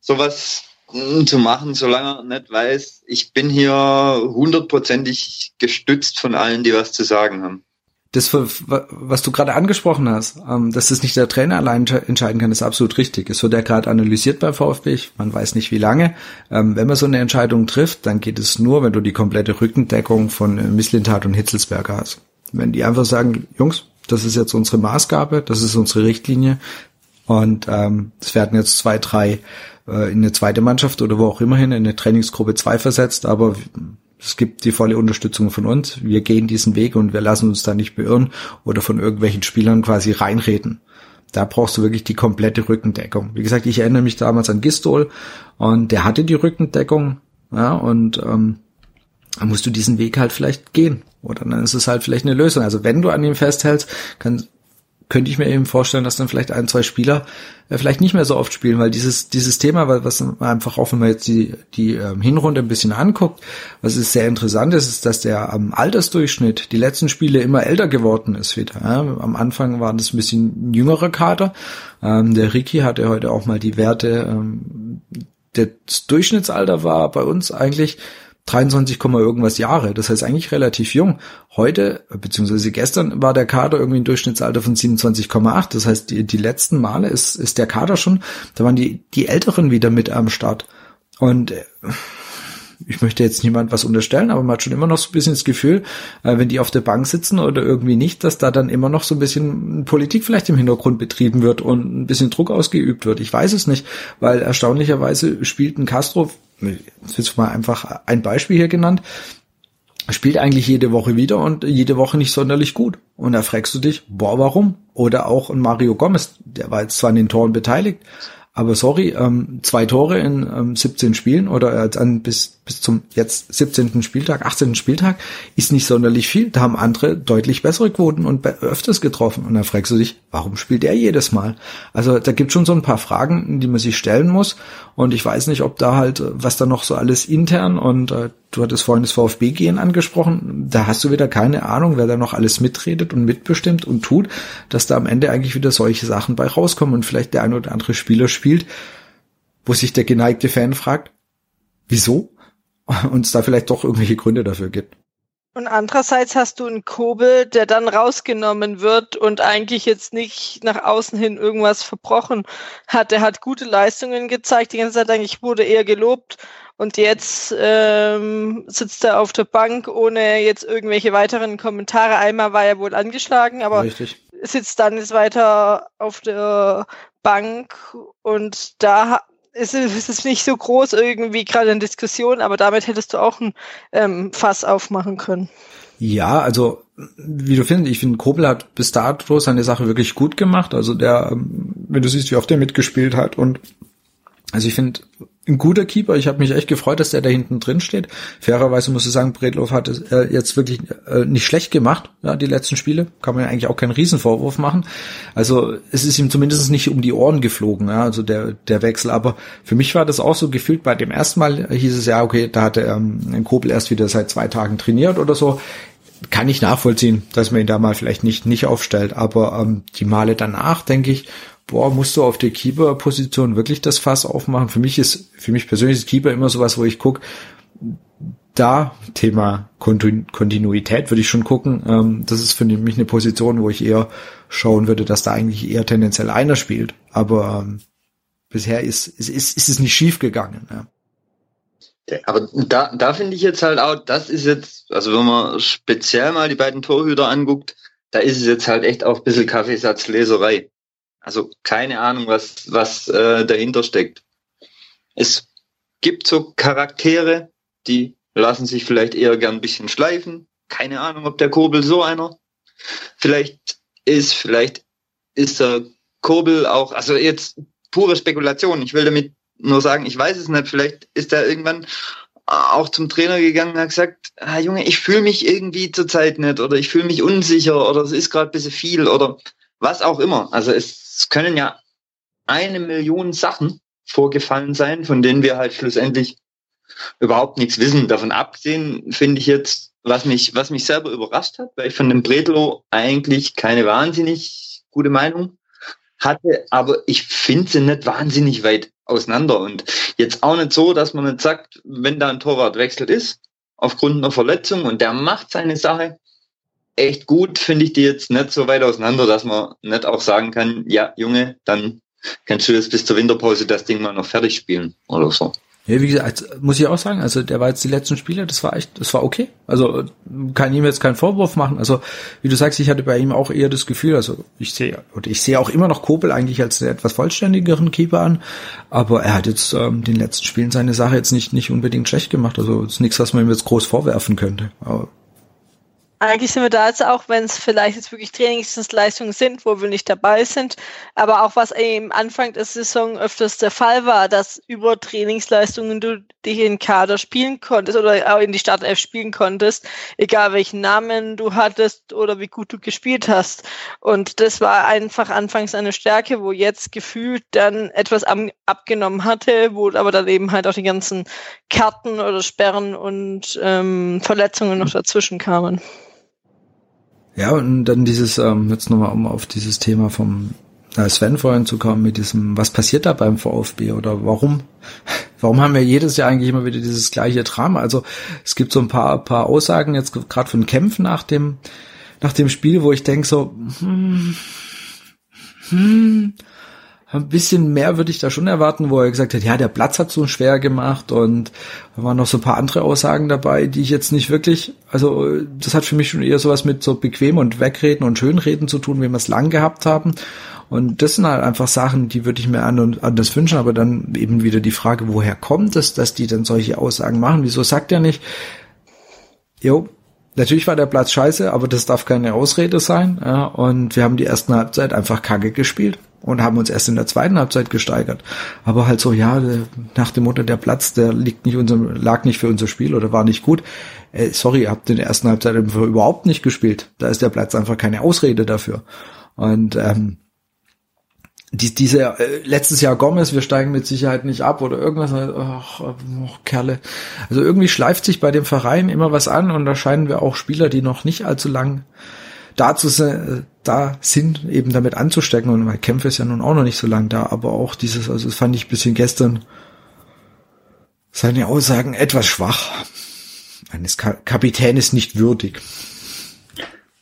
sowas zu machen, solange er nicht weiß, ich bin hier hundertprozentig gestützt von allen, die was zu sagen haben das, was du gerade angesprochen hast, ähm, dass das nicht der Trainer allein entscheiden kann, ist absolut richtig. Es wird ja gerade analysiert beim VfB, man weiß nicht wie lange. Ähm, wenn man so eine Entscheidung trifft, dann geht es nur, wenn du die komplette Rückendeckung von äh, Misslintat und Hitzelsberger hast. Wenn die einfach sagen, Jungs, das ist jetzt unsere Maßgabe, das ist unsere Richtlinie und ähm, es werden jetzt zwei, drei äh, in eine zweite Mannschaft oder wo auch immerhin in eine Trainingsgruppe zwei versetzt, aber es gibt die volle Unterstützung von uns. Wir gehen diesen Weg und wir lassen uns da nicht beirren oder von irgendwelchen Spielern quasi reinreden. Da brauchst du wirklich die komplette Rückendeckung. Wie gesagt, ich erinnere mich damals an Gistol und der hatte die Rückendeckung, ja, und ähm, musst du diesen Weg halt vielleicht gehen. Oder dann ist es halt vielleicht eine Lösung. Also wenn du an ihm festhältst, kann, könnte ich mir eben vorstellen, dass dann vielleicht ein, zwei Spieler äh, vielleicht nicht mehr so oft spielen, weil dieses, dieses Thema, was einfach auch, wenn man jetzt die, die ähm, Hinrunde ein bisschen anguckt, was ist sehr interessant ist, ist, dass der am Altersdurchschnitt die letzten Spiele immer älter geworden ist wieder. Ja? Am Anfang waren das ein bisschen jüngerer Kader. Ähm, der Ricky hatte heute auch mal die Werte, ähm, das Durchschnittsalter war bei uns eigentlich 23, irgendwas Jahre. Das heißt eigentlich relativ jung. Heute, beziehungsweise gestern, war der Kader irgendwie ein Durchschnittsalter von 27,8. Das heißt, die, die letzten Male ist, ist der Kader schon, da waren die, die Älteren wieder mit am Start. Und äh, ich möchte jetzt niemand was unterstellen, aber man hat schon immer noch so ein bisschen das Gefühl, äh, wenn die auf der Bank sitzen oder irgendwie nicht, dass da dann immer noch so ein bisschen Politik vielleicht im Hintergrund betrieben wird und ein bisschen Druck ausgeübt wird. Ich weiß es nicht, weil erstaunlicherweise spielt ein Castro jetzt mal einfach ein Beispiel hier genannt, spielt eigentlich jede Woche wieder und jede Woche nicht sonderlich gut. Und da fragst du dich, boah, warum? Oder auch ein Mario Gomez, der war jetzt zwar an den Toren beteiligt, aber sorry, ähm, zwei Tore in ähm, 17 Spielen oder äh, bis, bis zum jetzt 17. Spieltag, 18. Spieltag ist nicht sonderlich viel. Da haben andere deutlich bessere Quoten und öfters getroffen. Und dann fragst du dich, warum spielt er jedes Mal? Also da gibt schon so ein paar Fragen, die man sich stellen muss. Und ich weiß nicht, ob da halt, was da noch so alles intern und äh, du hattest vorhin das VfB-Gehen angesprochen, da hast du wieder keine Ahnung, wer da noch alles mitredet und mitbestimmt und tut, dass da am Ende eigentlich wieder solche Sachen bei rauskommen und vielleicht der ein oder andere Spieler spielt, wo sich der geneigte Fan fragt, wieso? Und es da vielleicht doch irgendwelche Gründe dafür gibt. Und andererseits hast du einen Kobel, der dann rausgenommen wird und eigentlich jetzt nicht nach außen hin irgendwas verbrochen hat. Er hat gute Leistungen gezeigt, die ganze Zeit eigentlich wurde eher gelobt und jetzt ähm, sitzt er auf der Bank ohne jetzt irgendwelche weiteren Kommentare. Einmal war er wohl angeschlagen, aber Richtig. Sitzt dann jetzt weiter auf der Bank und da ist es nicht so groß irgendwie gerade in Diskussion, aber damit hättest du auch ein ähm, Fass aufmachen können. Ja, also wie du findest, ich finde, Kobel hat bis dato seine Sache wirklich gut gemacht. Also der, ähm, wenn du siehst, wie oft der mitgespielt hat und also ich finde, ein guter Keeper. Ich habe mich echt gefreut, dass der da hinten drin steht. Fairerweise muss ich sagen, Bredlow hat es äh, jetzt wirklich äh, nicht schlecht gemacht, ja, die letzten Spiele. Kann man ja eigentlich auch keinen Riesenvorwurf machen. Also es ist ihm zumindest nicht um die Ohren geflogen, ja, also der, der Wechsel. Aber für mich war das auch so gefühlt, bei dem ersten Mal hieß es ja, okay, da hatte ähm, Kobel erst wieder seit zwei Tagen trainiert oder so kann ich nachvollziehen, dass man ihn da mal vielleicht nicht nicht aufstellt, aber ähm, die Male danach denke ich, boah, musst du auf der Keeper-Position wirklich das Fass aufmachen? Für mich ist, für mich persönlich ist Keeper immer sowas, wo ich gucke, da Thema Kontinuität würde ich schon gucken. Ähm, das ist für mich eine Position, wo ich eher schauen würde, dass da eigentlich eher tendenziell einer spielt. Aber ähm, bisher ist, ist, ist, ist es nicht schief gegangen. Aber da, da finde ich jetzt halt auch, das ist jetzt, also wenn man speziell mal die beiden Torhüter anguckt, da ist es jetzt halt echt auch ein bisschen Kaffeesatzleserei. Also keine Ahnung, was, was äh, dahinter steckt. Es gibt so Charaktere, die lassen sich vielleicht eher gern ein bisschen schleifen. Keine Ahnung, ob der Kurbel so einer vielleicht ist. Vielleicht ist der Kurbel auch, also jetzt pure Spekulation. Ich will damit nur sagen, ich weiß es nicht. Vielleicht ist er irgendwann auch zum Trainer gegangen und hat gesagt, ah, Junge, ich fühle mich irgendwie zurzeit nicht oder ich fühle mich unsicher oder es ist gerade ein bisschen viel oder was auch immer. Also es können ja eine Million Sachen vorgefallen sein, von denen wir halt schlussendlich überhaupt nichts wissen. Davon abgesehen finde ich jetzt, was mich, was mich selber überrascht hat, weil ich von dem Bredlo eigentlich keine wahnsinnig gute Meinung hatte, aber ich finde sie nicht wahnsinnig weit auseinander und jetzt auch nicht so, dass man nicht sagt, wenn da ein Torwart wechselt ist, aufgrund einer Verletzung und der macht seine Sache, echt gut, finde ich die jetzt nicht so weit auseinander, dass man nicht auch sagen kann, ja, Junge, dann kannst du jetzt bis zur Winterpause das Ding mal noch fertig spielen oder so. Ja, wie gesagt, muss ich auch sagen, also der war jetzt die letzten Spiele, das war echt, das war okay. Also kann ihm jetzt keinen Vorwurf machen. Also wie du sagst, ich hatte bei ihm auch eher das Gefühl, also ich sehe, oder ich sehe auch immer noch Kobel eigentlich als einen etwas vollständigeren Keeper an, aber er hat jetzt ähm, den letzten Spielen seine Sache jetzt nicht nicht unbedingt schlecht gemacht. Also ist nichts, was man ihm jetzt groß vorwerfen könnte. Aber eigentlich sind wir da jetzt auch, wenn es vielleicht jetzt wirklich Trainingsleistungen sind, wo wir nicht dabei sind, aber auch was im Anfang der Saison öfters der Fall war, dass über Trainingsleistungen du dich in Kader spielen konntest oder auch in die Startelf spielen konntest, egal welchen Namen du hattest oder wie gut du gespielt hast. Und das war einfach anfangs eine Stärke, wo jetzt gefühlt dann etwas abgenommen hatte, wo aber dann eben halt auch die ganzen Karten oder Sperren und ähm, Verletzungen noch dazwischen kamen. Ja, und dann dieses, ähm, jetzt nochmal, um auf dieses Thema vom äh, Sven vorhin zu kommen, mit diesem, was passiert da beim VfB oder warum, warum haben wir jedes Jahr eigentlich immer wieder dieses gleiche Drama? Also es gibt so ein paar, paar Aussagen jetzt gerade von Kämpfen nach dem, nach dem Spiel, wo ich denke so, hm, hm, ein bisschen mehr würde ich da schon erwarten, wo er gesagt hat, ja, der Platz hat so schwer gemacht und da waren noch so ein paar andere Aussagen dabei, die ich jetzt nicht wirklich, also das hat für mich schon eher sowas mit so bequem und wegreden und schönreden zu tun, wie wir es lang gehabt haben. Und das sind halt einfach Sachen, die würde ich mir anders wünschen, aber dann eben wieder die Frage, woher kommt es, dass die dann solche Aussagen machen? Wieso sagt er nicht, jo, natürlich war der Platz scheiße, aber das darf keine Ausrede sein. Ja, und wir haben die ersten Halbzeit einfach kacke gespielt und haben uns erst in der zweiten Halbzeit gesteigert. Aber halt so, ja, nach dem Motto, der Platz, der liegt nicht unserem, lag nicht für unser Spiel oder war nicht gut. Äh, sorry, ihr habt in der ersten Halbzeit überhaupt nicht gespielt. Da ist der Platz einfach keine Ausrede dafür. Und ähm, die, diese äh, letztes Jahr Gomez, wir steigen mit Sicherheit nicht ab oder irgendwas, ach, oh, Kerle. Also irgendwie schleift sich bei dem Verein immer was an und da scheinen wir auch Spieler, die noch nicht allzu lang dazu da sind, eben damit anzustecken. Und mein Kämpfe ist ja nun auch noch nicht so lang da, aber auch dieses, also das fand ich ein bisschen gestern seine Aussagen etwas schwach. Eines Ka Kapitänes nicht würdig.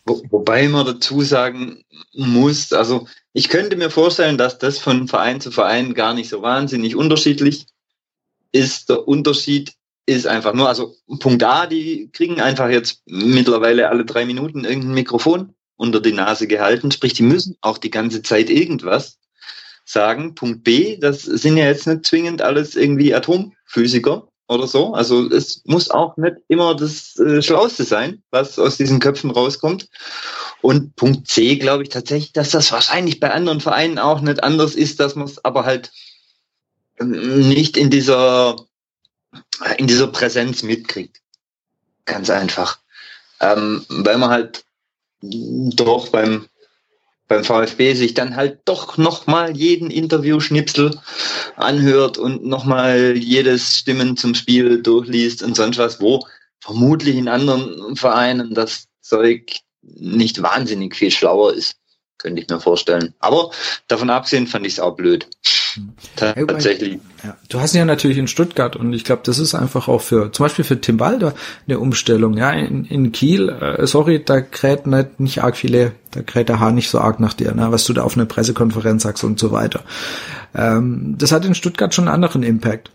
Wo, wobei man dazu sagen muss, also ich könnte mir vorstellen, dass das von Verein zu Verein gar nicht so wahnsinnig unterschiedlich ist. Der Unterschied ist einfach nur, also Punkt A, die kriegen einfach jetzt mittlerweile alle drei Minuten irgendein Mikrofon unter die Nase gehalten, sprich, die müssen auch die ganze Zeit irgendwas sagen. Punkt B, das sind ja jetzt nicht zwingend alles irgendwie Atomphysiker oder so. Also es muss auch nicht immer das äh, Schlauste sein, was aus diesen Köpfen rauskommt. Und Punkt C, glaube ich tatsächlich, dass das wahrscheinlich bei anderen Vereinen auch nicht anders ist, dass man es aber halt ähm, nicht in dieser in dieser Präsenz mitkriegt. Ganz einfach. Ähm, weil man halt doch beim, beim VfB sich dann halt doch nochmal jeden Interview-Schnipsel anhört und nochmal jedes Stimmen zum Spiel durchliest und sonst was, wo vermutlich in anderen Vereinen das Zeug nicht wahnsinnig viel schlauer ist, könnte ich mir vorstellen. Aber davon abgesehen fand ich es auch blöd. Tatsächlich. Ja, du hast ihn ja natürlich in Stuttgart und ich glaube, das ist einfach auch für, zum Beispiel für Tim Walder eine Umstellung. Ja, in, in Kiel, äh, sorry, da kräht nicht, nicht arg viele, da kräht der Haar nicht so arg nach dir, ne, was du da auf einer Pressekonferenz sagst und so weiter. Ähm, das hat in Stuttgart schon einen anderen Impact.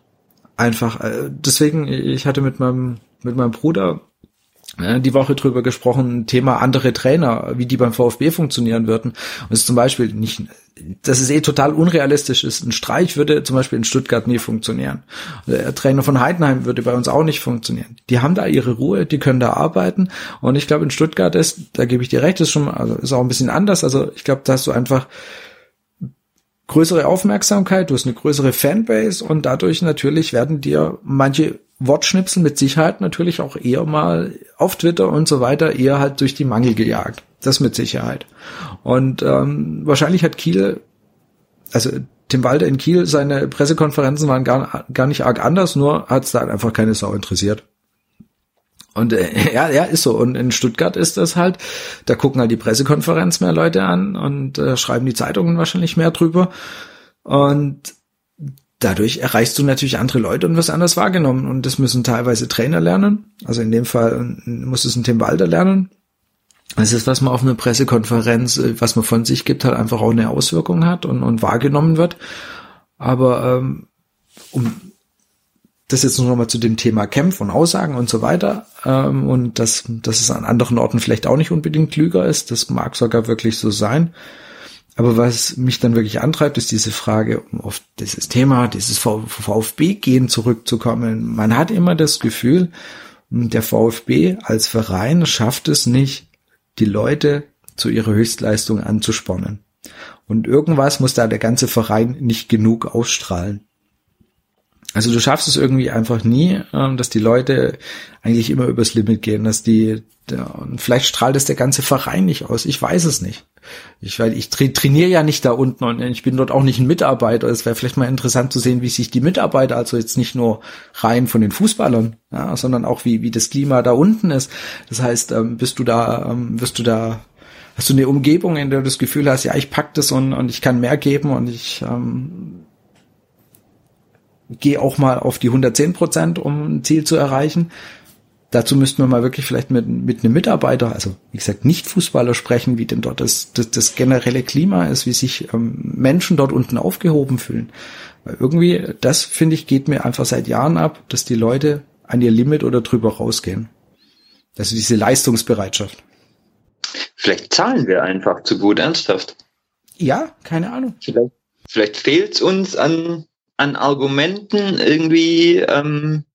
Einfach, äh, deswegen, ich hatte mit meinem, mit meinem Bruder die Woche drüber gesprochen, Thema andere Trainer, wie die beim VfB funktionieren würden. Und es ist zum Beispiel nicht, dass es eh total unrealistisch ist. Ein Streich würde zum Beispiel in Stuttgart nie funktionieren. Der Trainer von Heidenheim würde bei uns auch nicht funktionieren. Die haben da ihre Ruhe, die können da arbeiten. Und ich glaube, in Stuttgart ist, da gebe ich dir recht, ist schon, also ist auch ein bisschen anders. Also ich glaube, da hast du einfach größere Aufmerksamkeit, du hast eine größere Fanbase und dadurch natürlich werden dir manche Wortschnipsel mit Sicherheit natürlich auch eher mal auf Twitter und so weiter eher halt durch die Mangel gejagt. Das mit Sicherheit. Und ähm, wahrscheinlich hat Kiel, also Tim Walter in Kiel, seine Pressekonferenzen waren gar, gar nicht arg anders, nur hat es da einfach keine Sau interessiert. Und äh, ja, ja, ist so. Und in Stuttgart ist das halt, da gucken halt die Pressekonferenz mehr Leute an und äh, schreiben die Zeitungen wahrscheinlich mehr drüber. Und dadurch erreichst du natürlich andere Leute und wirst anders wahrgenommen. Und das müssen teilweise Trainer lernen. Also in dem Fall muss es ein Tim Walter lernen. Das ist, was man auf einer Pressekonferenz, äh, was man von sich gibt, halt einfach auch eine Auswirkung hat und, und wahrgenommen wird. Aber ähm, um das jetzt noch mal zu dem Thema Kämpfen und Aussagen und so weiter ähm, und dass, dass es an anderen Orten vielleicht auch nicht unbedingt klüger ist, das mag sogar wirklich so sein. Aber was mich dann wirklich antreibt, ist diese Frage, um auf dieses Thema, dieses VfB-Gehen zurückzukommen. Man hat immer das Gefühl, der VfB als Verein schafft es nicht, die Leute zu ihrer Höchstleistung anzuspornen. Und irgendwas muss da der ganze Verein nicht genug ausstrahlen. Also du schaffst es irgendwie einfach nie, ähm, dass die Leute eigentlich immer übers Limit gehen, dass die, vielleicht strahlt es der ganze Verein nicht aus. Ich weiß es nicht. Ich, weil ich tra trainiere ja nicht da unten und ich bin dort auch nicht ein Mitarbeiter. Es wäre vielleicht mal interessant zu sehen, wie sich die Mitarbeiter, also jetzt nicht nur rein von den Fußballern, ja, sondern auch wie, wie das Klima da unten ist. Das heißt, ähm, bist du da, ähm, wirst du da, hast du eine Umgebung, in der du das Gefühl hast, ja, ich pack das und, und ich kann mehr geben und ich ähm, gehe auch mal auf die 110 Prozent, um ein Ziel zu erreichen. Dazu müssten wir mal wirklich vielleicht mit, mit einem Mitarbeiter, also wie gesagt, nicht Fußballer sprechen, wie denn dort das, das, das generelle Klima ist, wie sich ähm, Menschen dort unten aufgehoben fühlen. Weil irgendwie, das finde ich, geht mir einfach seit Jahren ab, dass die Leute an ihr Limit oder drüber rausgehen. Also diese Leistungsbereitschaft. Vielleicht zahlen wir einfach zu gut ernsthaft. Ja, keine Ahnung. Vielleicht, vielleicht fehlt es uns an an Argumenten irgendwie ähm,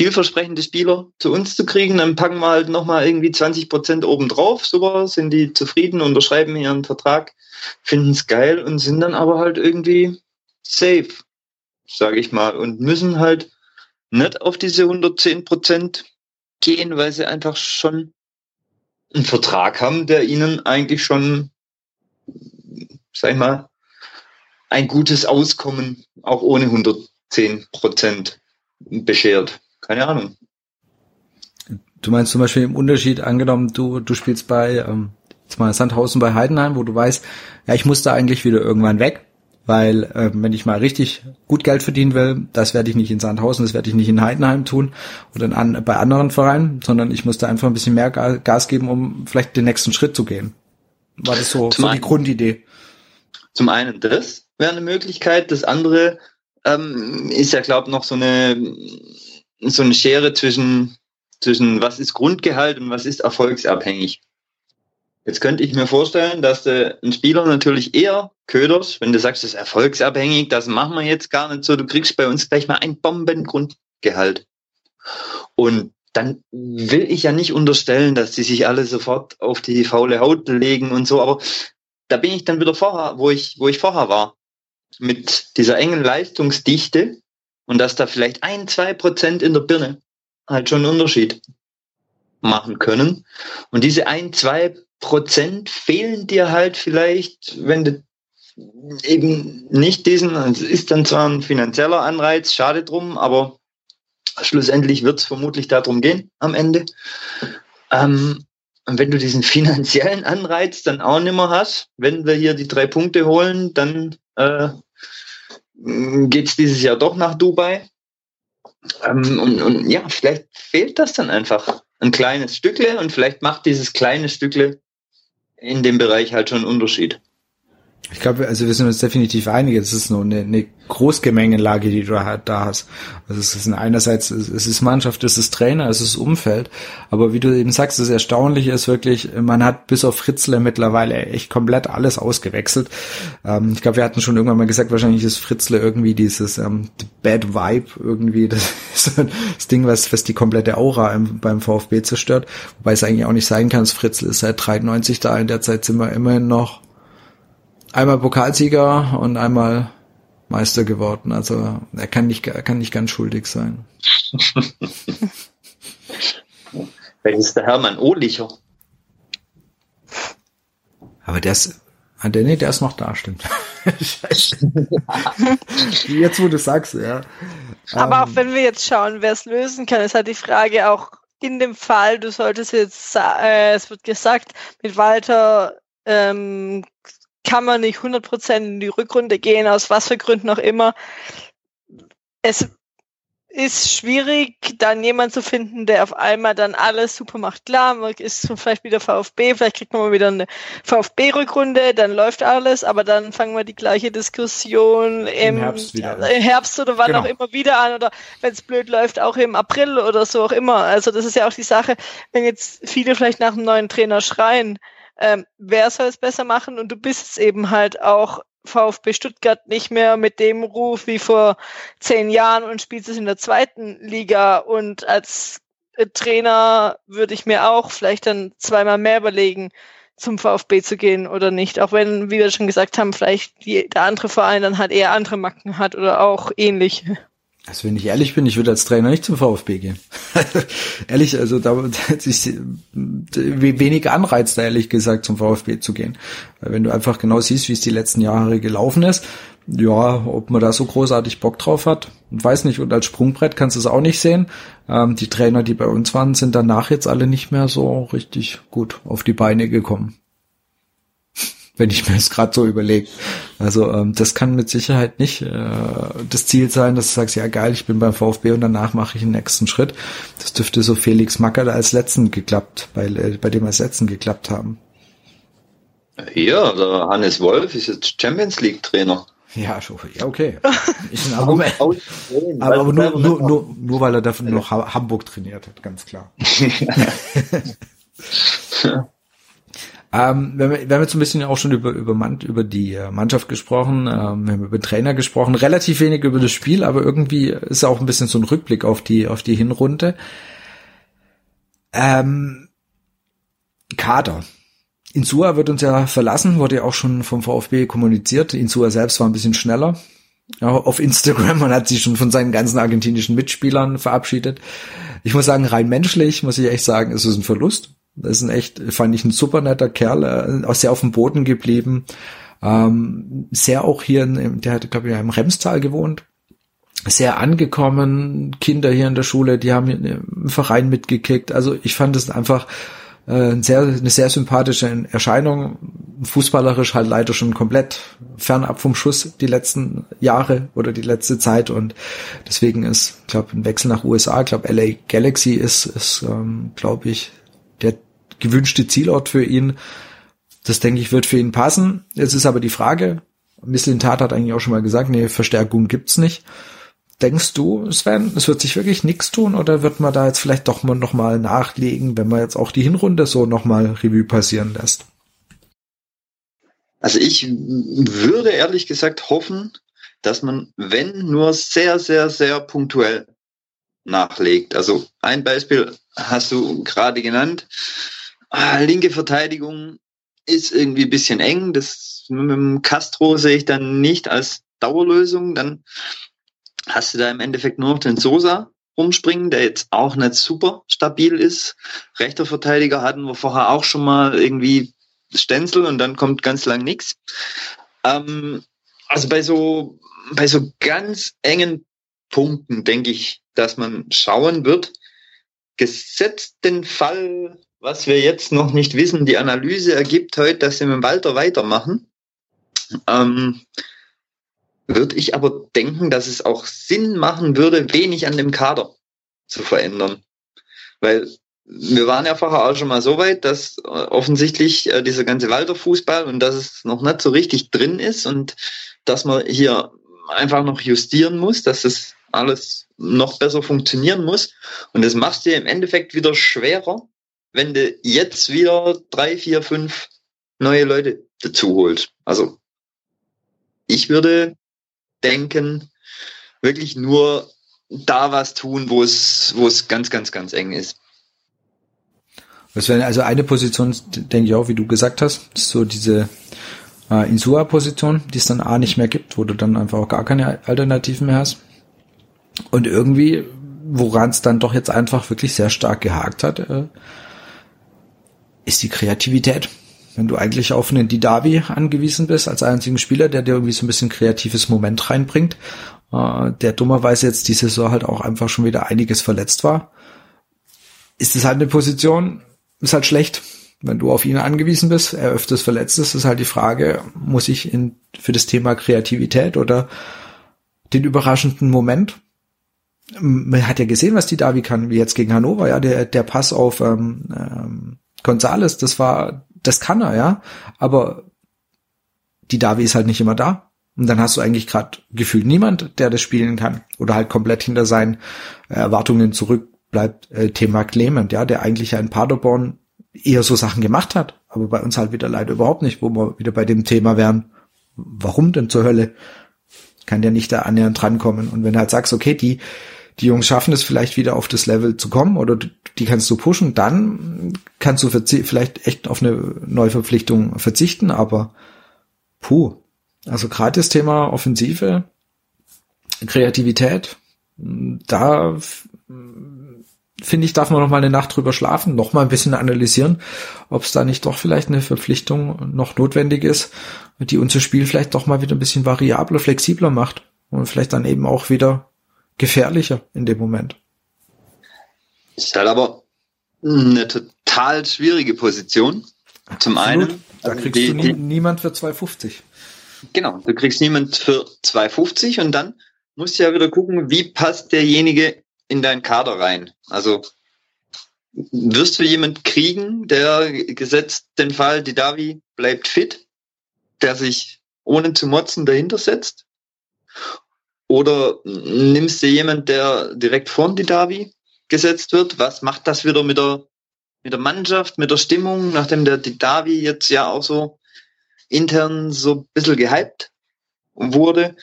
vielversprechende Spieler zu uns zu kriegen. Dann packen wir halt nochmal irgendwie 20 Prozent obendrauf. Super, sind die zufrieden, unterschreiben ihren Vertrag, finden es geil und sind dann aber halt irgendwie safe, sage ich mal, und müssen halt nicht auf diese 110 Prozent gehen, weil sie einfach schon einen Vertrag haben, der ihnen eigentlich schon, sag ich mal, ein gutes Auskommen auch ohne 110 Prozent beschert. Keine Ahnung. Du meinst zum Beispiel im Unterschied, angenommen, du, du spielst bei, ähm, jetzt mal Sandhausen bei Heidenheim, wo du weißt, ja, ich muss da eigentlich wieder irgendwann weg, weil äh, wenn ich mal richtig gut Geld verdienen will, das werde ich nicht in Sandhausen, das werde ich nicht in Heidenheim tun oder an, bei anderen Vereinen, sondern ich muss da einfach ein bisschen mehr Gas geben, um vielleicht den nächsten Schritt zu gehen. War das so, so die Grundidee? Zum einen das, wäre eine Möglichkeit. Das andere ähm, ist ja, glaube ich, noch so eine, so eine Schere zwischen, zwischen was ist Grundgehalt und was ist erfolgsabhängig. Jetzt könnte ich mir vorstellen, dass du einen Spieler natürlich eher köderst, wenn du sagst, das ist erfolgsabhängig, das machen wir jetzt gar nicht so, du kriegst bei uns gleich mal ein Bombengrundgehalt. Und dann will ich ja nicht unterstellen, dass die sich alle sofort auf die faule Haut legen und so, aber da bin ich dann wieder vorher, wo ich, wo ich vorher war mit dieser engen Leistungsdichte und dass da vielleicht ein, zwei Prozent in der Birne halt schon einen Unterschied machen können. Und diese ein, zwei Prozent fehlen dir halt vielleicht, wenn du eben nicht diesen, es ist dann zwar ein finanzieller Anreiz, schade drum, aber schlussendlich wird es vermutlich darum gehen am Ende. Ähm, und wenn du diesen finanziellen Anreiz dann auch nicht mehr hast, wenn wir hier die drei Punkte holen, dann äh, geht es dieses Jahr doch nach Dubai. Ähm, und, und ja, vielleicht fehlt das dann einfach ein kleines Stückle und vielleicht macht dieses kleine Stückle in dem Bereich halt schon einen Unterschied. Ich glaube, also wir sind uns definitiv einig, es ist nur eine, eine Großgemengenlage, die du halt da hast. Also es ist einerseits, es ist Mannschaft, es ist Trainer, es ist Umfeld, aber wie du eben sagst, das Erstaunliche ist wirklich, man hat bis auf Fritzle mittlerweile echt komplett alles ausgewechselt. Ähm, ich glaube, wir hatten schon irgendwann mal gesagt, wahrscheinlich ist Fritzle irgendwie dieses ähm, Bad Vibe irgendwie, das das Ding, was, was die komplette Aura im, beim VfB zerstört, wobei es eigentlich auch nicht sein kann, Fritzle ist seit 93 da, in der Zeit sind wir immerhin noch einmal Pokalsieger und einmal Meister geworden. Also er kann nicht, er kann nicht ganz schuldig sein. Vielleicht ist der Hermann Ohlicher. Aber der ist, ah, der, nee, der ist noch da, stimmt. Scheiße. jetzt, wo du sagst, ja. Aber ähm, auch wenn wir jetzt schauen, wer es lösen kann, ist halt die Frage auch in dem Fall, du solltest jetzt, äh, es wird gesagt, mit Walter ähm, kann man nicht 100% in die Rückrunde gehen, aus was für Gründen auch immer. Es ist schwierig, dann jemand zu finden, der auf einmal dann alles super macht. Klar, man ist vielleicht wieder VfB, vielleicht kriegt man mal wieder eine VfB-Rückrunde, dann läuft alles, aber dann fangen wir die gleiche Diskussion im, Im Herbst, wieder, im Herbst oder wann genau. auch immer wieder an oder wenn es blöd läuft, auch im April oder so auch immer. Also das ist ja auch die Sache, wenn jetzt viele vielleicht nach einem neuen Trainer schreien, ähm, wer soll es besser machen? Und du bist eben halt auch VfB Stuttgart nicht mehr mit dem Ruf wie vor zehn Jahren und spielst es in der zweiten Liga und als äh, Trainer würde ich mir auch vielleicht dann zweimal mehr überlegen, zum VfB zu gehen oder nicht. Auch wenn, wie wir schon gesagt haben, vielleicht die, der andere Verein dann halt eher andere Macken hat oder auch ähnlich. Also wenn ich ehrlich bin, ich würde als Trainer nicht zum VfB gehen. ehrlich, also da ist wenig Anreiz da ehrlich gesagt zum VfB zu gehen. Weil wenn du einfach genau siehst, wie es die letzten Jahre gelaufen ist, ja, ob man da so großartig Bock drauf hat, weiß nicht. Und als Sprungbrett kannst du es auch nicht sehen. Ähm, die Trainer, die bei uns waren, sind danach jetzt alle nicht mehr so richtig gut auf die Beine gekommen wenn ich mir das gerade so überlege. Also ähm, das kann mit Sicherheit nicht äh, das Ziel sein, dass du sagst, ja geil, ich bin beim VfB und danach mache ich den nächsten Schritt. Das dürfte so Felix Macker als letzten geklappt, bei, äh, bei dem als letzten geklappt haben. Ja, der Hannes Wolf ist jetzt Champions League Trainer. Ja, ja, okay. Ist ein Argument. aber, aber nur, nur, nur, nur, weil er dafür noch Hamburg trainiert hat, ganz klar. Ähm, wir, haben, wir haben jetzt ein bisschen auch schon über, über, über die äh, Mannschaft gesprochen, ähm, wir haben über Trainer gesprochen, relativ wenig über das Spiel, aber irgendwie ist auch ein bisschen so ein Rückblick auf die, auf die Hinrunde. Ähm, Kader. Insua wird uns ja verlassen, wurde ja auch schon vom VfB kommuniziert. Insua selbst war ein bisschen schneller auf Instagram und hat sich schon von seinen ganzen argentinischen Mitspielern verabschiedet. Ich muss sagen, rein menschlich muss ich echt sagen, ist es ein Verlust. Das ist ein echt, fand ich ein super netter Kerl, äh, auch sehr auf dem Boden geblieben. Ähm, sehr auch hier, in, der hat, glaube ich, im Remstal gewohnt. Sehr angekommen, Kinder hier in der Schule, die haben im Verein mitgekickt. Also ich fand es einfach äh, sehr, eine sehr sympathische Erscheinung. Fußballerisch halt leider schon komplett fernab vom Schuss die letzten Jahre oder die letzte Zeit und deswegen ist, glaube ein Wechsel nach USA, glaube LA Galaxy ist, ist ähm, glaube ich, der gewünschte Zielort für ihn. Das denke ich wird für ihn passen. Jetzt ist aber die Frage, Tat hat eigentlich auch schon mal gesagt, nee, Verstärkung gibt's nicht. Denkst du, Sven, es wird sich wirklich nichts tun oder wird man da jetzt vielleicht doch mal noch mal nachlegen, wenn man jetzt auch die Hinrunde so noch mal Revue passieren lässt? Also ich würde ehrlich gesagt hoffen, dass man, wenn nur sehr, sehr, sehr punktuell nachlegt. Also ein Beispiel hast du gerade genannt. Ah, linke Verteidigung ist irgendwie ein bisschen eng. Das mit dem Castro sehe ich dann nicht als Dauerlösung. Dann hast du da im Endeffekt nur noch den Sosa rumspringen, der jetzt auch nicht super stabil ist. Rechter Verteidiger hatten wir vorher auch schon mal irgendwie Stenzel und dann kommt ganz lang nichts. Ähm, also bei so, bei so ganz engen Punkten denke ich, dass man schauen wird, gesetzt den Fall, was wir jetzt noch nicht wissen, die Analyse ergibt heute, dass sie mit Walter weitermachen, ähm, würde ich aber denken, dass es auch Sinn machen würde, wenig an dem Kader zu verändern. Weil wir waren ja vorher auch schon mal so weit, dass äh, offensichtlich äh, dieser ganze Walter-Fußball und dass es noch nicht so richtig drin ist und dass man hier einfach noch justieren muss, dass es alles noch besser funktionieren muss. Und das machst du im Endeffekt wieder schwerer, wenn du jetzt wieder drei, vier, fünf neue Leute dazu holst. Also ich würde denken, wirklich nur da was tun, wo es, wo es ganz, ganz, ganz eng ist. Das wäre also eine Position, denke ich auch, wie du gesagt hast, so diese äh, Insua-Position, die es dann A nicht mehr gibt, wo du dann einfach auch gar keine Alternativen mehr hast. Und irgendwie, woran es dann doch jetzt einfach wirklich sehr stark gehakt hat, äh, ist die Kreativität. Wenn du eigentlich auf einen Didavi angewiesen bist, als einzigen Spieler, der dir irgendwie so ein bisschen kreatives Moment reinbringt, äh, der dummerweise jetzt die Saison halt auch einfach schon wieder einiges verletzt war, ist es halt eine Position, ist halt schlecht. Wenn du auf ihn angewiesen bist, er öfters verletzt ist, ist halt die Frage, muss ich in, für das Thema Kreativität oder den überraschenden Moment man hat ja gesehen, was die Davi kann, wie jetzt gegen Hannover, ja, der, der Pass auf ähm, ähm, Gonzales, das war, das kann er, ja, aber die Davi ist halt nicht immer da. Und dann hast du eigentlich gerade gefühlt niemand, der das spielen kann oder halt komplett hinter seinen Erwartungen zurückbleibt. Äh, Thema Clement, ja, der eigentlich ja in Paderborn eher so Sachen gemacht hat, aber bei uns halt wieder leider überhaupt nicht, wo wir wieder bei dem Thema wären. Warum denn zur Hölle? Kann der nicht da annähernd drankommen? Und wenn du halt sagst, okay, die die Jungs schaffen es vielleicht wieder auf das Level zu kommen oder die kannst du pushen, dann kannst du vielleicht echt auf eine Neuverpflichtung verzichten, aber puh. Also gerade das Thema Offensive, Kreativität, da finde ich, darf man noch mal eine Nacht drüber schlafen, noch mal ein bisschen analysieren, ob es da nicht doch vielleicht eine Verpflichtung noch notwendig ist, die unser Spiel vielleicht doch mal wieder ein bisschen variabler, flexibler macht und vielleicht dann eben auch wieder gefährlicher in dem Moment. Ist halt aber eine total schwierige Position. Zum Absolut. einen. Da also kriegst die, du nie, niemand für 2,50. Genau, du kriegst niemand für 2,50 und dann musst du ja wieder gucken, wie passt derjenige in deinen Kader rein. Also wirst du jemand kriegen, der gesetzt den Fall, die Davi bleibt fit, der sich ohne zu motzen dahinter setzt? Oder nimmst du jemand, der direkt vor die Davi gesetzt wird? Was macht das wieder mit der, mit der Mannschaft, mit der Stimmung, nachdem der Didavi jetzt ja auch so intern so ein bisschen gehypt wurde?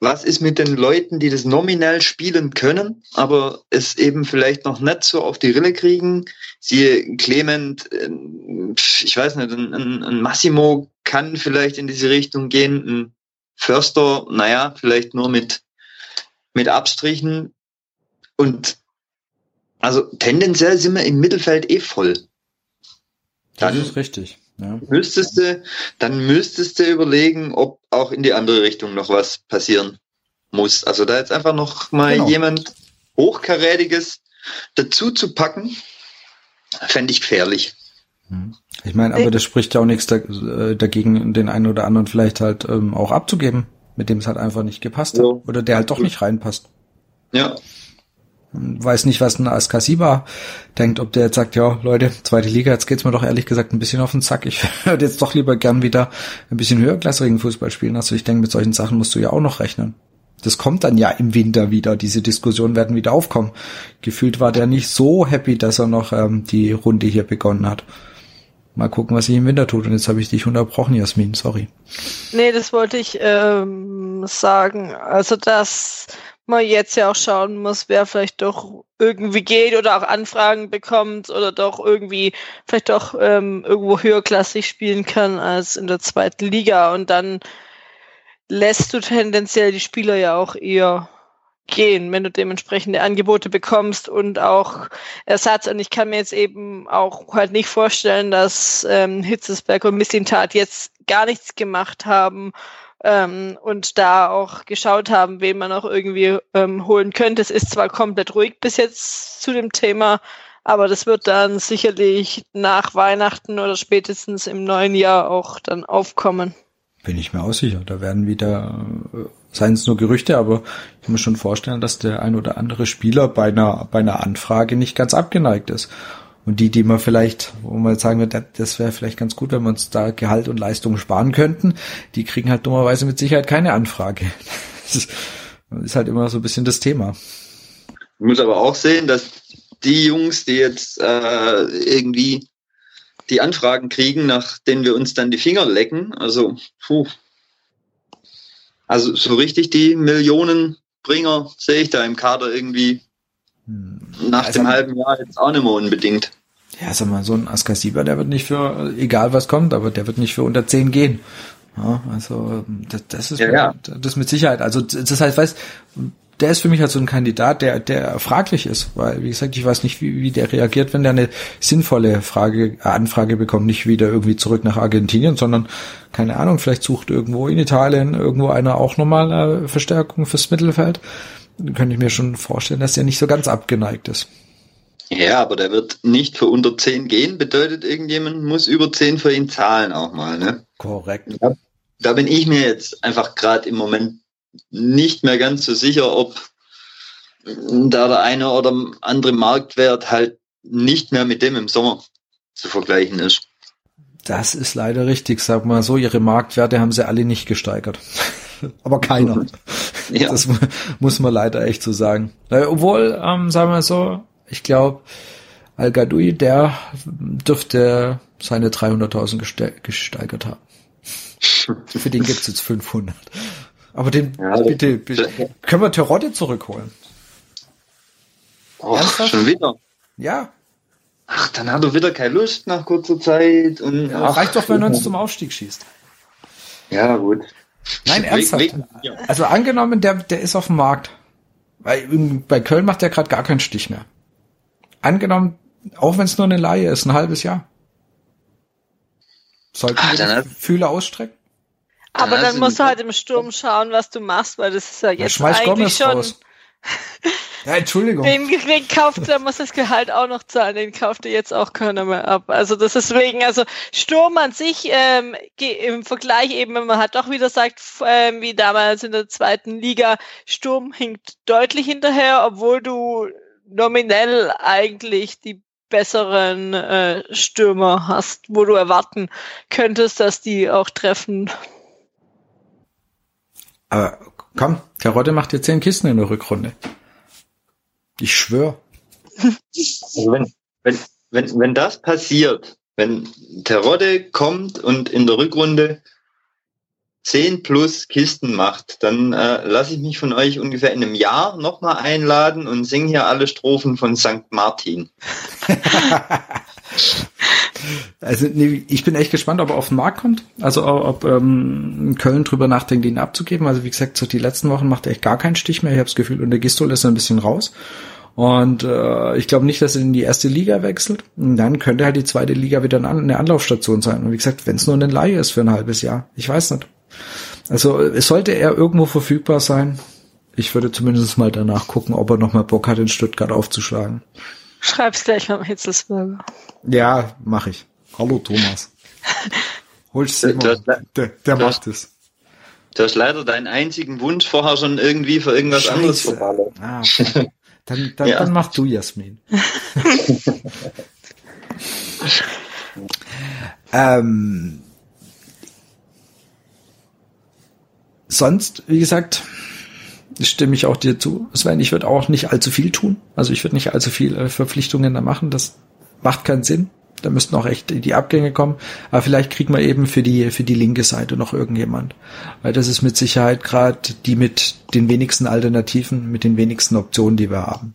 was ist mit den Leuten, die das nominell spielen können, aber es eben vielleicht noch nicht so auf die Rille kriegen? Siehe Clement, äh, ich weiß nicht, ein, ein Massimo kann vielleicht in diese Richtung gehen, ein Förster, naja, vielleicht nur mit, mit Abstrichen. Und also tendenziell sind wir im Mittelfeld eh voll. Dann das ist richtig. Ja. Müsstest du, dann müsstest du überlegen, ob auch in die andere Richtung noch was passieren muss. Also da jetzt einfach noch mal genau. jemand Hochkarätiges dazu zu packen, fände ich gefährlich. Hm. Ich meine, aber das spricht ja auch nichts äh, dagegen, den einen oder anderen vielleicht halt ähm, auch abzugeben, mit dem es halt einfach nicht gepasst hat. Ja. Oder der halt doch nicht reinpasst. Ja, weiß nicht, was ein ASK Siba denkt, ob der jetzt sagt, ja, Leute, zweite Liga, jetzt geht's mir doch ehrlich gesagt ein bisschen auf den Sack. Ich würde jetzt doch lieber gern wieder ein bisschen höherklassigen Fußball spielen. Also ich denke, mit solchen Sachen musst du ja auch noch rechnen. Das kommt dann ja im Winter wieder. Diese Diskussionen werden wieder aufkommen. Gefühlt war der nicht so happy, dass er noch ähm, die Runde hier begonnen hat. Mal gucken, was sich im Winter tut. Und jetzt habe ich dich unterbrochen, Jasmin. Sorry. Nee, das wollte ich ähm, sagen. Also das man jetzt ja auch schauen muss, wer vielleicht doch irgendwie geht oder auch Anfragen bekommt oder doch irgendwie vielleicht doch ähm, irgendwo höherklassig spielen kann als in der zweiten Liga. Und dann lässt du tendenziell die Spieler ja auch eher gehen, wenn du dementsprechende Angebote bekommst und auch Ersatz. Und ich kann mir jetzt eben auch halt nicht vorstellen, dass ähm, Hitzesberg und Missintat jetzt gar nichts gemacht haben ähm, und da auch geschaut haben, wen man auch irgendwie ähm, holen könnte. Es ist zwar komplett ruhig bis jetzt zu dem Thema, aber das wird dann sicherlich nach Weihnachten oder spätestens im neuen Jahr auch dann aufkommen. Bin ich mir auch sicher. Da werden wieder, äh, seien es nur Gerüchte, aber ich kann mir schon vorstellen, dass der ein oder andere Spieler bei einer, bei einer Anfrage nicht ganz abgeneigt ist. Und die, die man vielleicht, wo man jetzt sagen wird, das wäre vielleicht ganz gut, wenn wir uns da Gehalt und Leistung sparen könnten, die kriegen halt dummerweise mit Sicherheit keine Anfrage. Das ist, ist halt immer so ein bisschen das Thema. Ich muss aber auch sehen, dass die Jungs, die jetzt äh, irgendwie die Anfragen kriegen, nach denen wir uns dann die Finger lecken, also puh, also so richtig die Millionenbringer sehe ich da im Kader irgendwie hm. nach also, dem halben Jahr jetzt auch nicht mehr unbedingt. Ja, sag mal, so ein Askasiba, der wird nicht für, egal was kommt, aber der wird nicht für unter 10 gehen. Ja, also das, das ist ja, ja. das mit Sicherheit. Also das heißt, weißt, der ist für mich halt so ein Kandidat, der der fraglich ist, weil wie gesagt, ich weiß nicht, wie, wie der reagiert, wenn der eine sinnvolle Frage äh, Anfrage bekommt, nicht wieder irgendwie zurück nach Argentinien, sondern keine Ahnung, vielleicht sucht irgendwo in Italien irgendwo einer auch nochmal äh, Verstärkung fürs Mittelfeld. Dann könnte ich mir schon vorstellen, dass der nicht so ganz abgeneigt ist. Ja, aber der wird nicht für unter 10 gehen, bedeutet irgendjemand muss über 10 für ihn zahlen auch mal, ne? Korrekt. Da, da bin ich mir jetzt einfach gerade im Moment nicht mehr ganz so sicher, ob da der eine oder andere Marktwert halt nicht mehr mit dem im Sommer zu vergleichen ist. Das ist leider richtig, sag mal so, ihre Marktwerte haben sie alle nicht gesteigert. Aber keiner. ja. Das muss man leider echt so sagen. Obwohl, ähm, sagen wir so, ich glaube, Al Gadoui, der dürfte seine 300.000 gesteigert haben. Für den gibt's jetzt 500. Aber den, ja, bitte, bitte, können wir Terodde zurückholen? Oh, schon wieder? Ja. Ach, dann hat er wieder keine Lust nach kurzer Zeit. Und, ja, ach, reicht doch, wenn er uns zum Aufstieg schießt. Ja, gut. Nein, ernsthaft. Weg, weg, also angenommen, der, der ist auf dem Markt. Weil bei Köln macht er gerade gar keinen Stich mehr. Angenommen, auch wenn es nur eine Laie ist, ein halbes Jahr. Sollten ah, wir Fühler ausstrecken? Aber dann musst du halt im Sturm schauen, was du machst, weil das ist ja jetzt ja, eigentlich Gomez schon. Raus. Ja, Entschuldigung. Den, den kauft, der muss das Gehalt auch noch zahlen, den kauft er jetzt auch keiner mehr ab. Also das ist wegen, also Sturm an sich ähm, im Vergleich eben, wenn man halt doch wieder sagt, ähm, wie damals in der zweiten Liga, Sturm hinkt deutlich hinterher, obwohl du nominell eigentlich die besseren äh, Stürmer hast, wo du erwarten könntest, dass die auch treffen. Aber komm, Karotte macht dir zehn Kisten in der Rückrunde. Ich schwöre. Also wenn, wenn, wenn, wenn das passiert, wenn Terodde kommt und in der Rückrunde 10 plus Kisten macht, dann äh, lasse ich mich von euch ungefähr in einem Jahr nochmal einladen und singe hier alle Strophen von St. Martin. also nee, ich bin echt gespannt, ob er auf den Markt kommt. Also ob ähm, Köln drüber nachdenkt, ihn abzugeben. Also wie gesagt, so die letzten Wochen macht er echt gar keinen Stich mehr. Ich habe das Gefühl, und der Gistol ist ein bisschen raus. Und äh, ich glaube nicht, dass er in die erste Liga wechselt. Und dann könnte halt die zweite Liga wieder eine Anlaufstation sein. Und wie gesagt, wenn es nur eine Laie ist für ein halbes Jahr, ich weiß nicht. Also es sollte er irgendwo verfügbar sein. Ich würde zumindest mal danach gucken, ob er noch mal Bock hat, in Stuttgart aufzuschlagen. Schreib's gleich mal Hitzelsberger. Ja, mach ich. Hallo Thomas. Holst du der, der macht es. Du hast leider deinen einzigen Wunsch vorher schon irgendwie für irgendwas Scheiße. anderes verballert. Ah, okay. Dann, dann, ja. dann mach du, Jasmin. ähm, sonst, wie gesagt, stimme ich auch dir zu. Sven, ich würde auch nicht allzu viel tun. Also ich würde nicht allzu viel äh, Verpflichtungen da machen. Das macht keinen Sinn. Da müssten auch echt die Abgänge kommen. Aber vielleicht kriegt man eben für die, für die linke Seite noch irgendjemand. Weil das ist mit Sicherheit gerade die mit den wenigsten Alternativen, mit den wenigsten Optionen, die wir haben.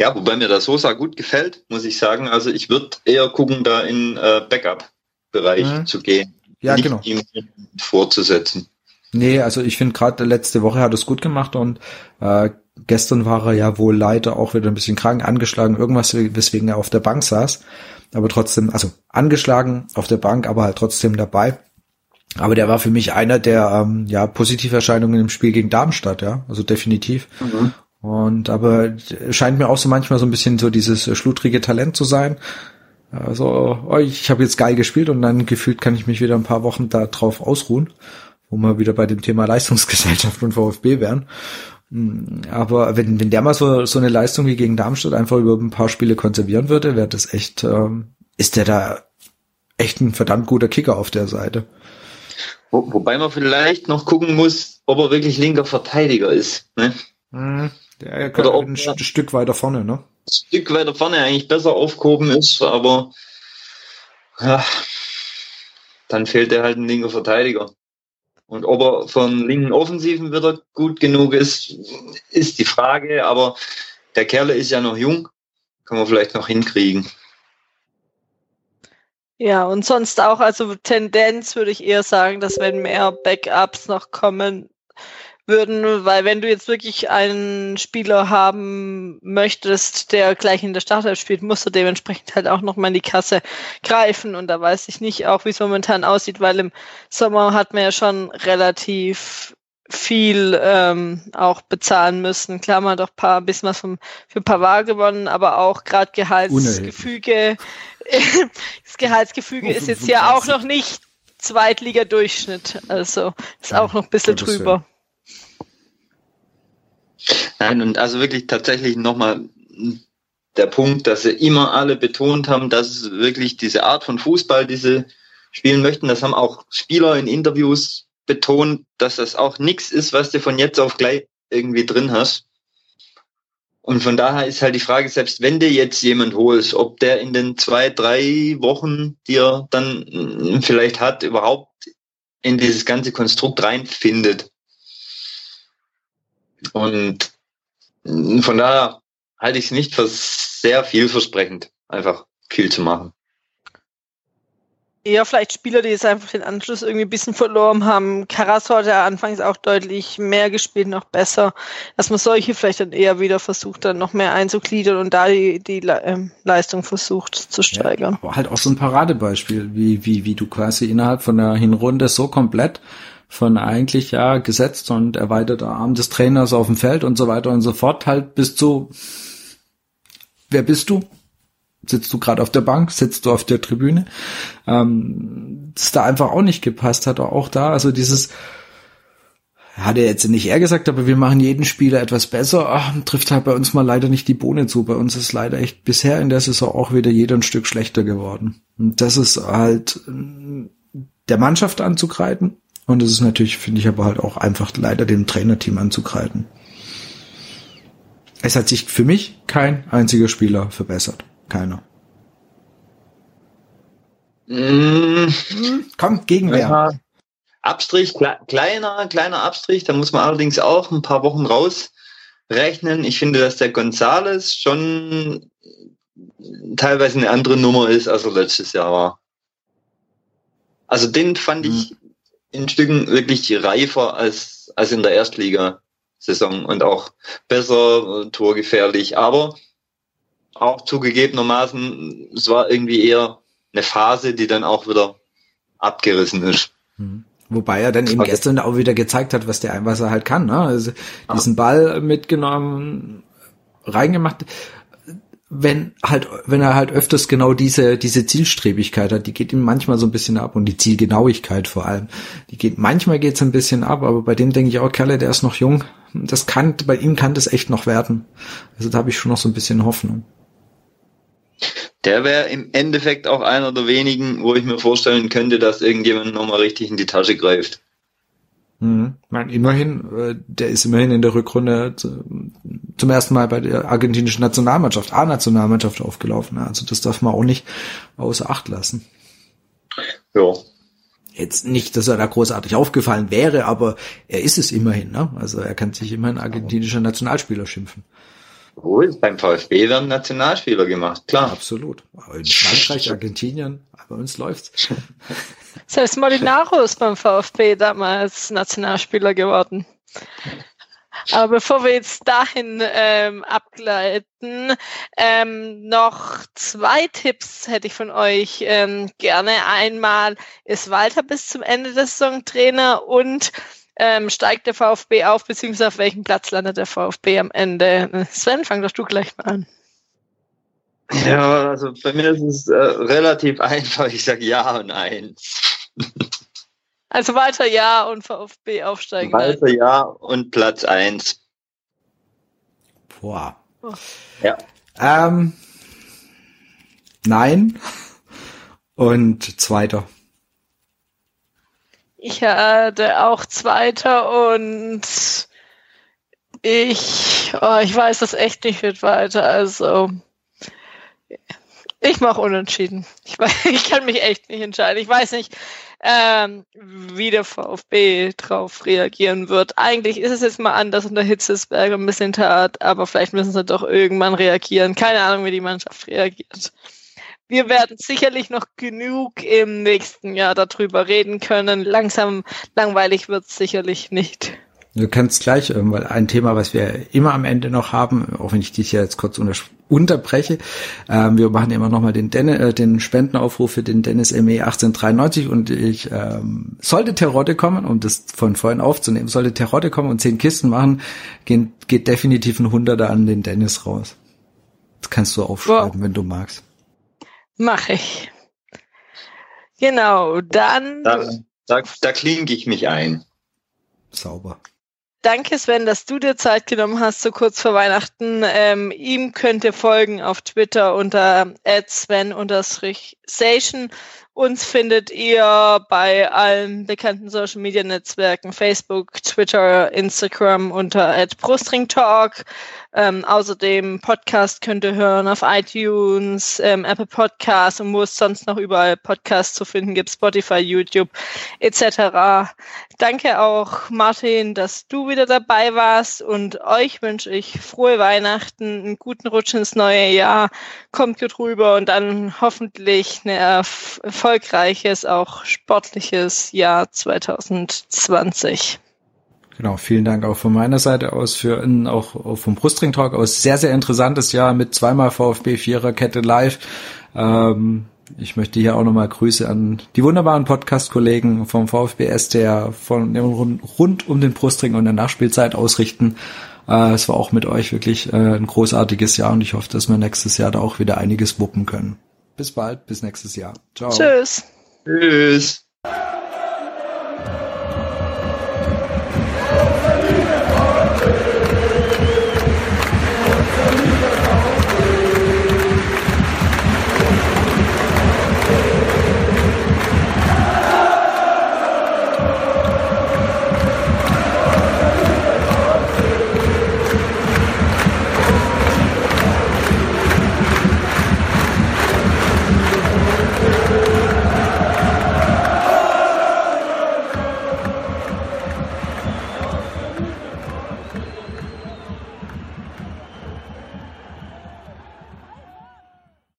Ja, wobei mir der Sosa gut gefällt, muss ich sagen. Also ich würde eher gucken, da in äh, Backup-Bereich mhm. zu gehen. Ja, nicht genau. ihm vorzusetzen. Nee, also ich finde gerade letzte Woche hat es gut gemacht und äh, gestern war er ja wohl leider auch wieder ein bisschen krank, angeschlagen, irgendwas, weswegen er auf der Bank saß. Aber trotzdem, also angeschlagen auf der Bank, aber halt trotzdem dabei. Aber der war für mich einer der ähm, ja Positiverscheinungen im Spiel gegen Darmstadt, ja, also definitiv. Mhm. Und aber scheint mir auch so manchmal so ein bisschen so dieses schludrige Talent zu sein. Also oh, ich habe jetzt geil gespielt und dann gefühlt kann ich mich wieder ein paar Wochen da drauf ausruhen, wo wir wieder bei dem Thema Leistungsgesellschaft und VfB wären. Hm, aber wenn, wenn der mal so, so eine Leistung wie gegen Darmstadt einfach über ein paar Spiele konservieren würde, wäre das echt, ähm, ist der da echt ein verdammt guter Kicker auf der Seite. Wo, wobei man vielleicht noch gucken muss, ob er wirklich linker Verteidiger ist. Ne? Hm, der könnte ein Stück weiter vorne, ne? Ein Stück weiter vorne eigentlich besser aufgehoben ist, aber ja, dann fehlt er halt ein linker Verteidiger. Und ob er von linken Offensiven wieder gut genug ist, ist die Frage. Aber der Kerl ist ja noch jung. Kann man vielleicht noch hinkriegen. Ja, und sonst auch, also Tendenz würde ich eher sagen, dass wenn mehr Backups noch kommen würden, weil wenn du jetzt wirklich einen Spieler haben möchtest, der gleich in der Startelf spielt, musst du dementsprechend halt auch nochmal in die Kasse greifen und da weiß ich nicht auch, wie es momentan aussieht, weil im Sommer hat man ja schon relativ viel ähm, auch bezahlen müssen. Klar, man hat doch paar bisschen was vom, für Pavard gewonnen, aber auch gerade Gehaltsgefüge. das Gehaltsgefüge ist jetzt ja auch noch nicht Zweitliga-Durchschnitt. Also ist auch noch ein bisschen drüber. Nein, und also wirklich tatsächlich nochmal der Punkt, dass sie immer alle betont haben, dass wirklich diese Art von Fußball, die sie spielen möchten, das haben auch Spieler in Interviews betont, dass das auch nichts ist, was du von jetzt auf gleich irgendwie drin hast. Und von daher ist halt die Frage, selbst wenn du jetzt jemand holst, ob der in den zwei, drei Wochen, die er dann vielleicht hat, überhaupt in dieses ganze Konstrukt reinfindet. Und Von daher halte ich es nicht für sehr vielversprechend, einfach viel zu machen eher vielleicht Spieler, die jetzt einfach den Anschluss irgendwie ein bisschen verloren haben. Karasor hat ja anfangs auch deutlich mehr gespielt, noch besser. Dass man solche vielleicht dann eher wieder versucht, dann noch mehr einzugliedern und da die, die ähm, Leistung versucht zu steigern. Ja, aber halt auch so ein Paradebeispiel, wie, wie, wie du quasi innerhalb von der Hinrunde so komplett von eigentlich ja gesetzt und erweiterter Arm des Trainers auf dem Feld und so weiter und so fort halt bis zu wer bist du? sitzt du gerade auf der Bank, sitzt du auf der Tribüne. Ähm, das da einfach auch nicht gepasst hat, auch da, also dieses, hat er jetzt nicht er gesagt, aber wir machen jeden Spieler etwas besser, Ach, trifft halt bei uns mal leider nicht die Bohne zu. Bei uns ist leider echt bisher in der Saison auch wieder jeder ein Stück schlechter geworden. Und das ist halt äh, der Mannschaft anzugreifen. Und es ist natürlich, finde ich, aber halt auch einfach leider dem Trainerteam anzugreifen. Es hat sich für mich kein einziger Spieler verbessert. Keiner. Mmh. Komm, Gegenwehr. Ja. Abstrich, kleiner, kleiner Abstrich, da muss man allerdings auch ein paar Wochen rausrechnen. Ich finde, dass der Gonzales schon teilweise eine andere Nummer ist, als er letztes Jahr war. Also den fand mhm. ich in Stücken wirklich reifer als, als in der Erstligasaison und auch besser, torgefährlich. Aber auch zugegebenermaßen, es war irgendwie eher eine Phase, die dann auch wieder abgerissen ist. Mhm. Wobei er dann eben gestern auch wieder gezeigt hat, was der was er halt kann. Ne? Also diesen Ball mitgenommen, reingemacht. Wenn halt, wenn er halt öfters genau diese, diese Zielstrebigkeit hat, die geht ihm manchmal so ein bisschen ab und die Zielgenauigkeit vor allem. Die geht, manchmal geht's ein bisschen ab, aber bei dem denke ich auch, Kerle, der ist noch jung. Das kann, bei ihm kann das echt noch werden. Also da habe ich schon noch so ein bisschen Hoffnung. Der wäre im Endeffekt auch einer der wenigen, wo ich mir vorstellen könnte, dass irgendjemand nochmal richtig in die Tasche greift. Mhm. Meine, immerhin, äh, der ist immerhin in der Rückrunde zum ersten Mal bei der argentinischen Nationalmannschaft, A-Nationalmannschaft aufgelaufen. Also das darf man auch nicht außer Acht lassen. Ja. Jetzt nicht, dass er da großartig aufgefallen wäre, aber er ist es immerhin. Ne? Also er kann sich immerhin argentinischer Nationalspieler schimpfen. Wohl, beim VfB werden Nationalspieler gemacht, klar. Absolut. in Frankreich, Argentinien, bei uns läuft's. Selbst Molinaro ist beim VfB damals Nationalspieler geworden. Aber bevor wir jetzt dahin ähm, abgleiten, ähm, noch zwei Tipps hätte ich von euch ähm, gerne. Einmal ist Walter bis zum Ende der Saison Trainer und ähm, steigt der VfB auf, beziehungsweise auf welchem Platz landet der VfB am Ende? Sven, fang doch du gleich mal an. Ja, also bei mir ist es äh, relativ einfach. Ich sage ja und eins. Also weiter ja und VfB aufsteigen. Weiter ja und Platz eins. Boah. Oh. Ja. Ähm, nein. Und zweiter. Ich hatte auch Zweiter und ich, oh, ich weiß das echt nicht mit weiter. Also ich mache unentschieden. Ich, weiß, ich kann mich echt nicht entscheiden. Ich weiß nicht, ähm, wie der VfB drauf reagieren wird. Eigentlich ist es jetzt mal anders unter Hitzesberger ein bisschen tat, aber vielleicht müssen sie doch irgendwann reagieren. Keine Ahnung, wie die Mannschaft reagiert wir werden sicherlich noch genug im nächsten Jahr darüber reden können. Langsam langweilig wird es sicherlich nicht. Du kannst gleich, ähm, weil ein Thema, was wir immer am Ende noch haben, auch wenn ich dich ja jetzt kurz unterbreche, ähm, wir machen immer noch mal den, Den äh, den Spendenaufruf für den Dennis ME 1893 und ich ähm, sollte Terodde kommen, um das von vorhin aufzunehmen, sollte Terodde kommen und zehn Kisten machen, geht, geht definitiv ein Hunderter an den Dennis raus. Das kannst du aufschreiben, wow. wenn du magst. Mache ich. Genau, dann. Da, da, da klinge ich mich ein. Sauber. Danke, Sven, dass du dir Zeit genommen hast, so kurz vor Weihnachten. Ähm, ihm könnt ihr folgen auf Twitter unter Sven-Sation Uns findet ihr bei allen bekannten Social Media Netzwerken, Facebook, Twitter, Instagram unter @brustringtalk. Ähm, außerdem Podcast könnt ihr hören auf iTunes, ähm, Apple Podcasts und wo es sonst noch überall Podcasts zu finden gibt, Spotify, YouTube etc. Danke auch Martin, dass du wieder dabei warst und euch wünsche ich frohe Weihnachten, einen guten Rutsch ins neue Jahr, kommt gut rüber und dann hoffentlich Erfolg erfolgreiches, auch sportliches Jahr 2020. Genau, vielen Dank auch von meiner Seite aus für auch vom Brustring Talk aus sehr, sehr interessantes Jahr mit zweimal VfB Viererkette live. Ähm, ich möchte hier auch nochmal Grüße an die wunderbaren Podcast-Kollegen vom VfB STR von rund um den Brustring und der Nachspielzeit ausrichten. Äh, es war auch mit euch wirklich äh, ein großartiges Jahr und ich hoffe, dass wir nächstes Jahr da auch wieder einiges wuppen können. Bis bald, bis nächstes Jahr. Ciao. Tschüss. Tschüss.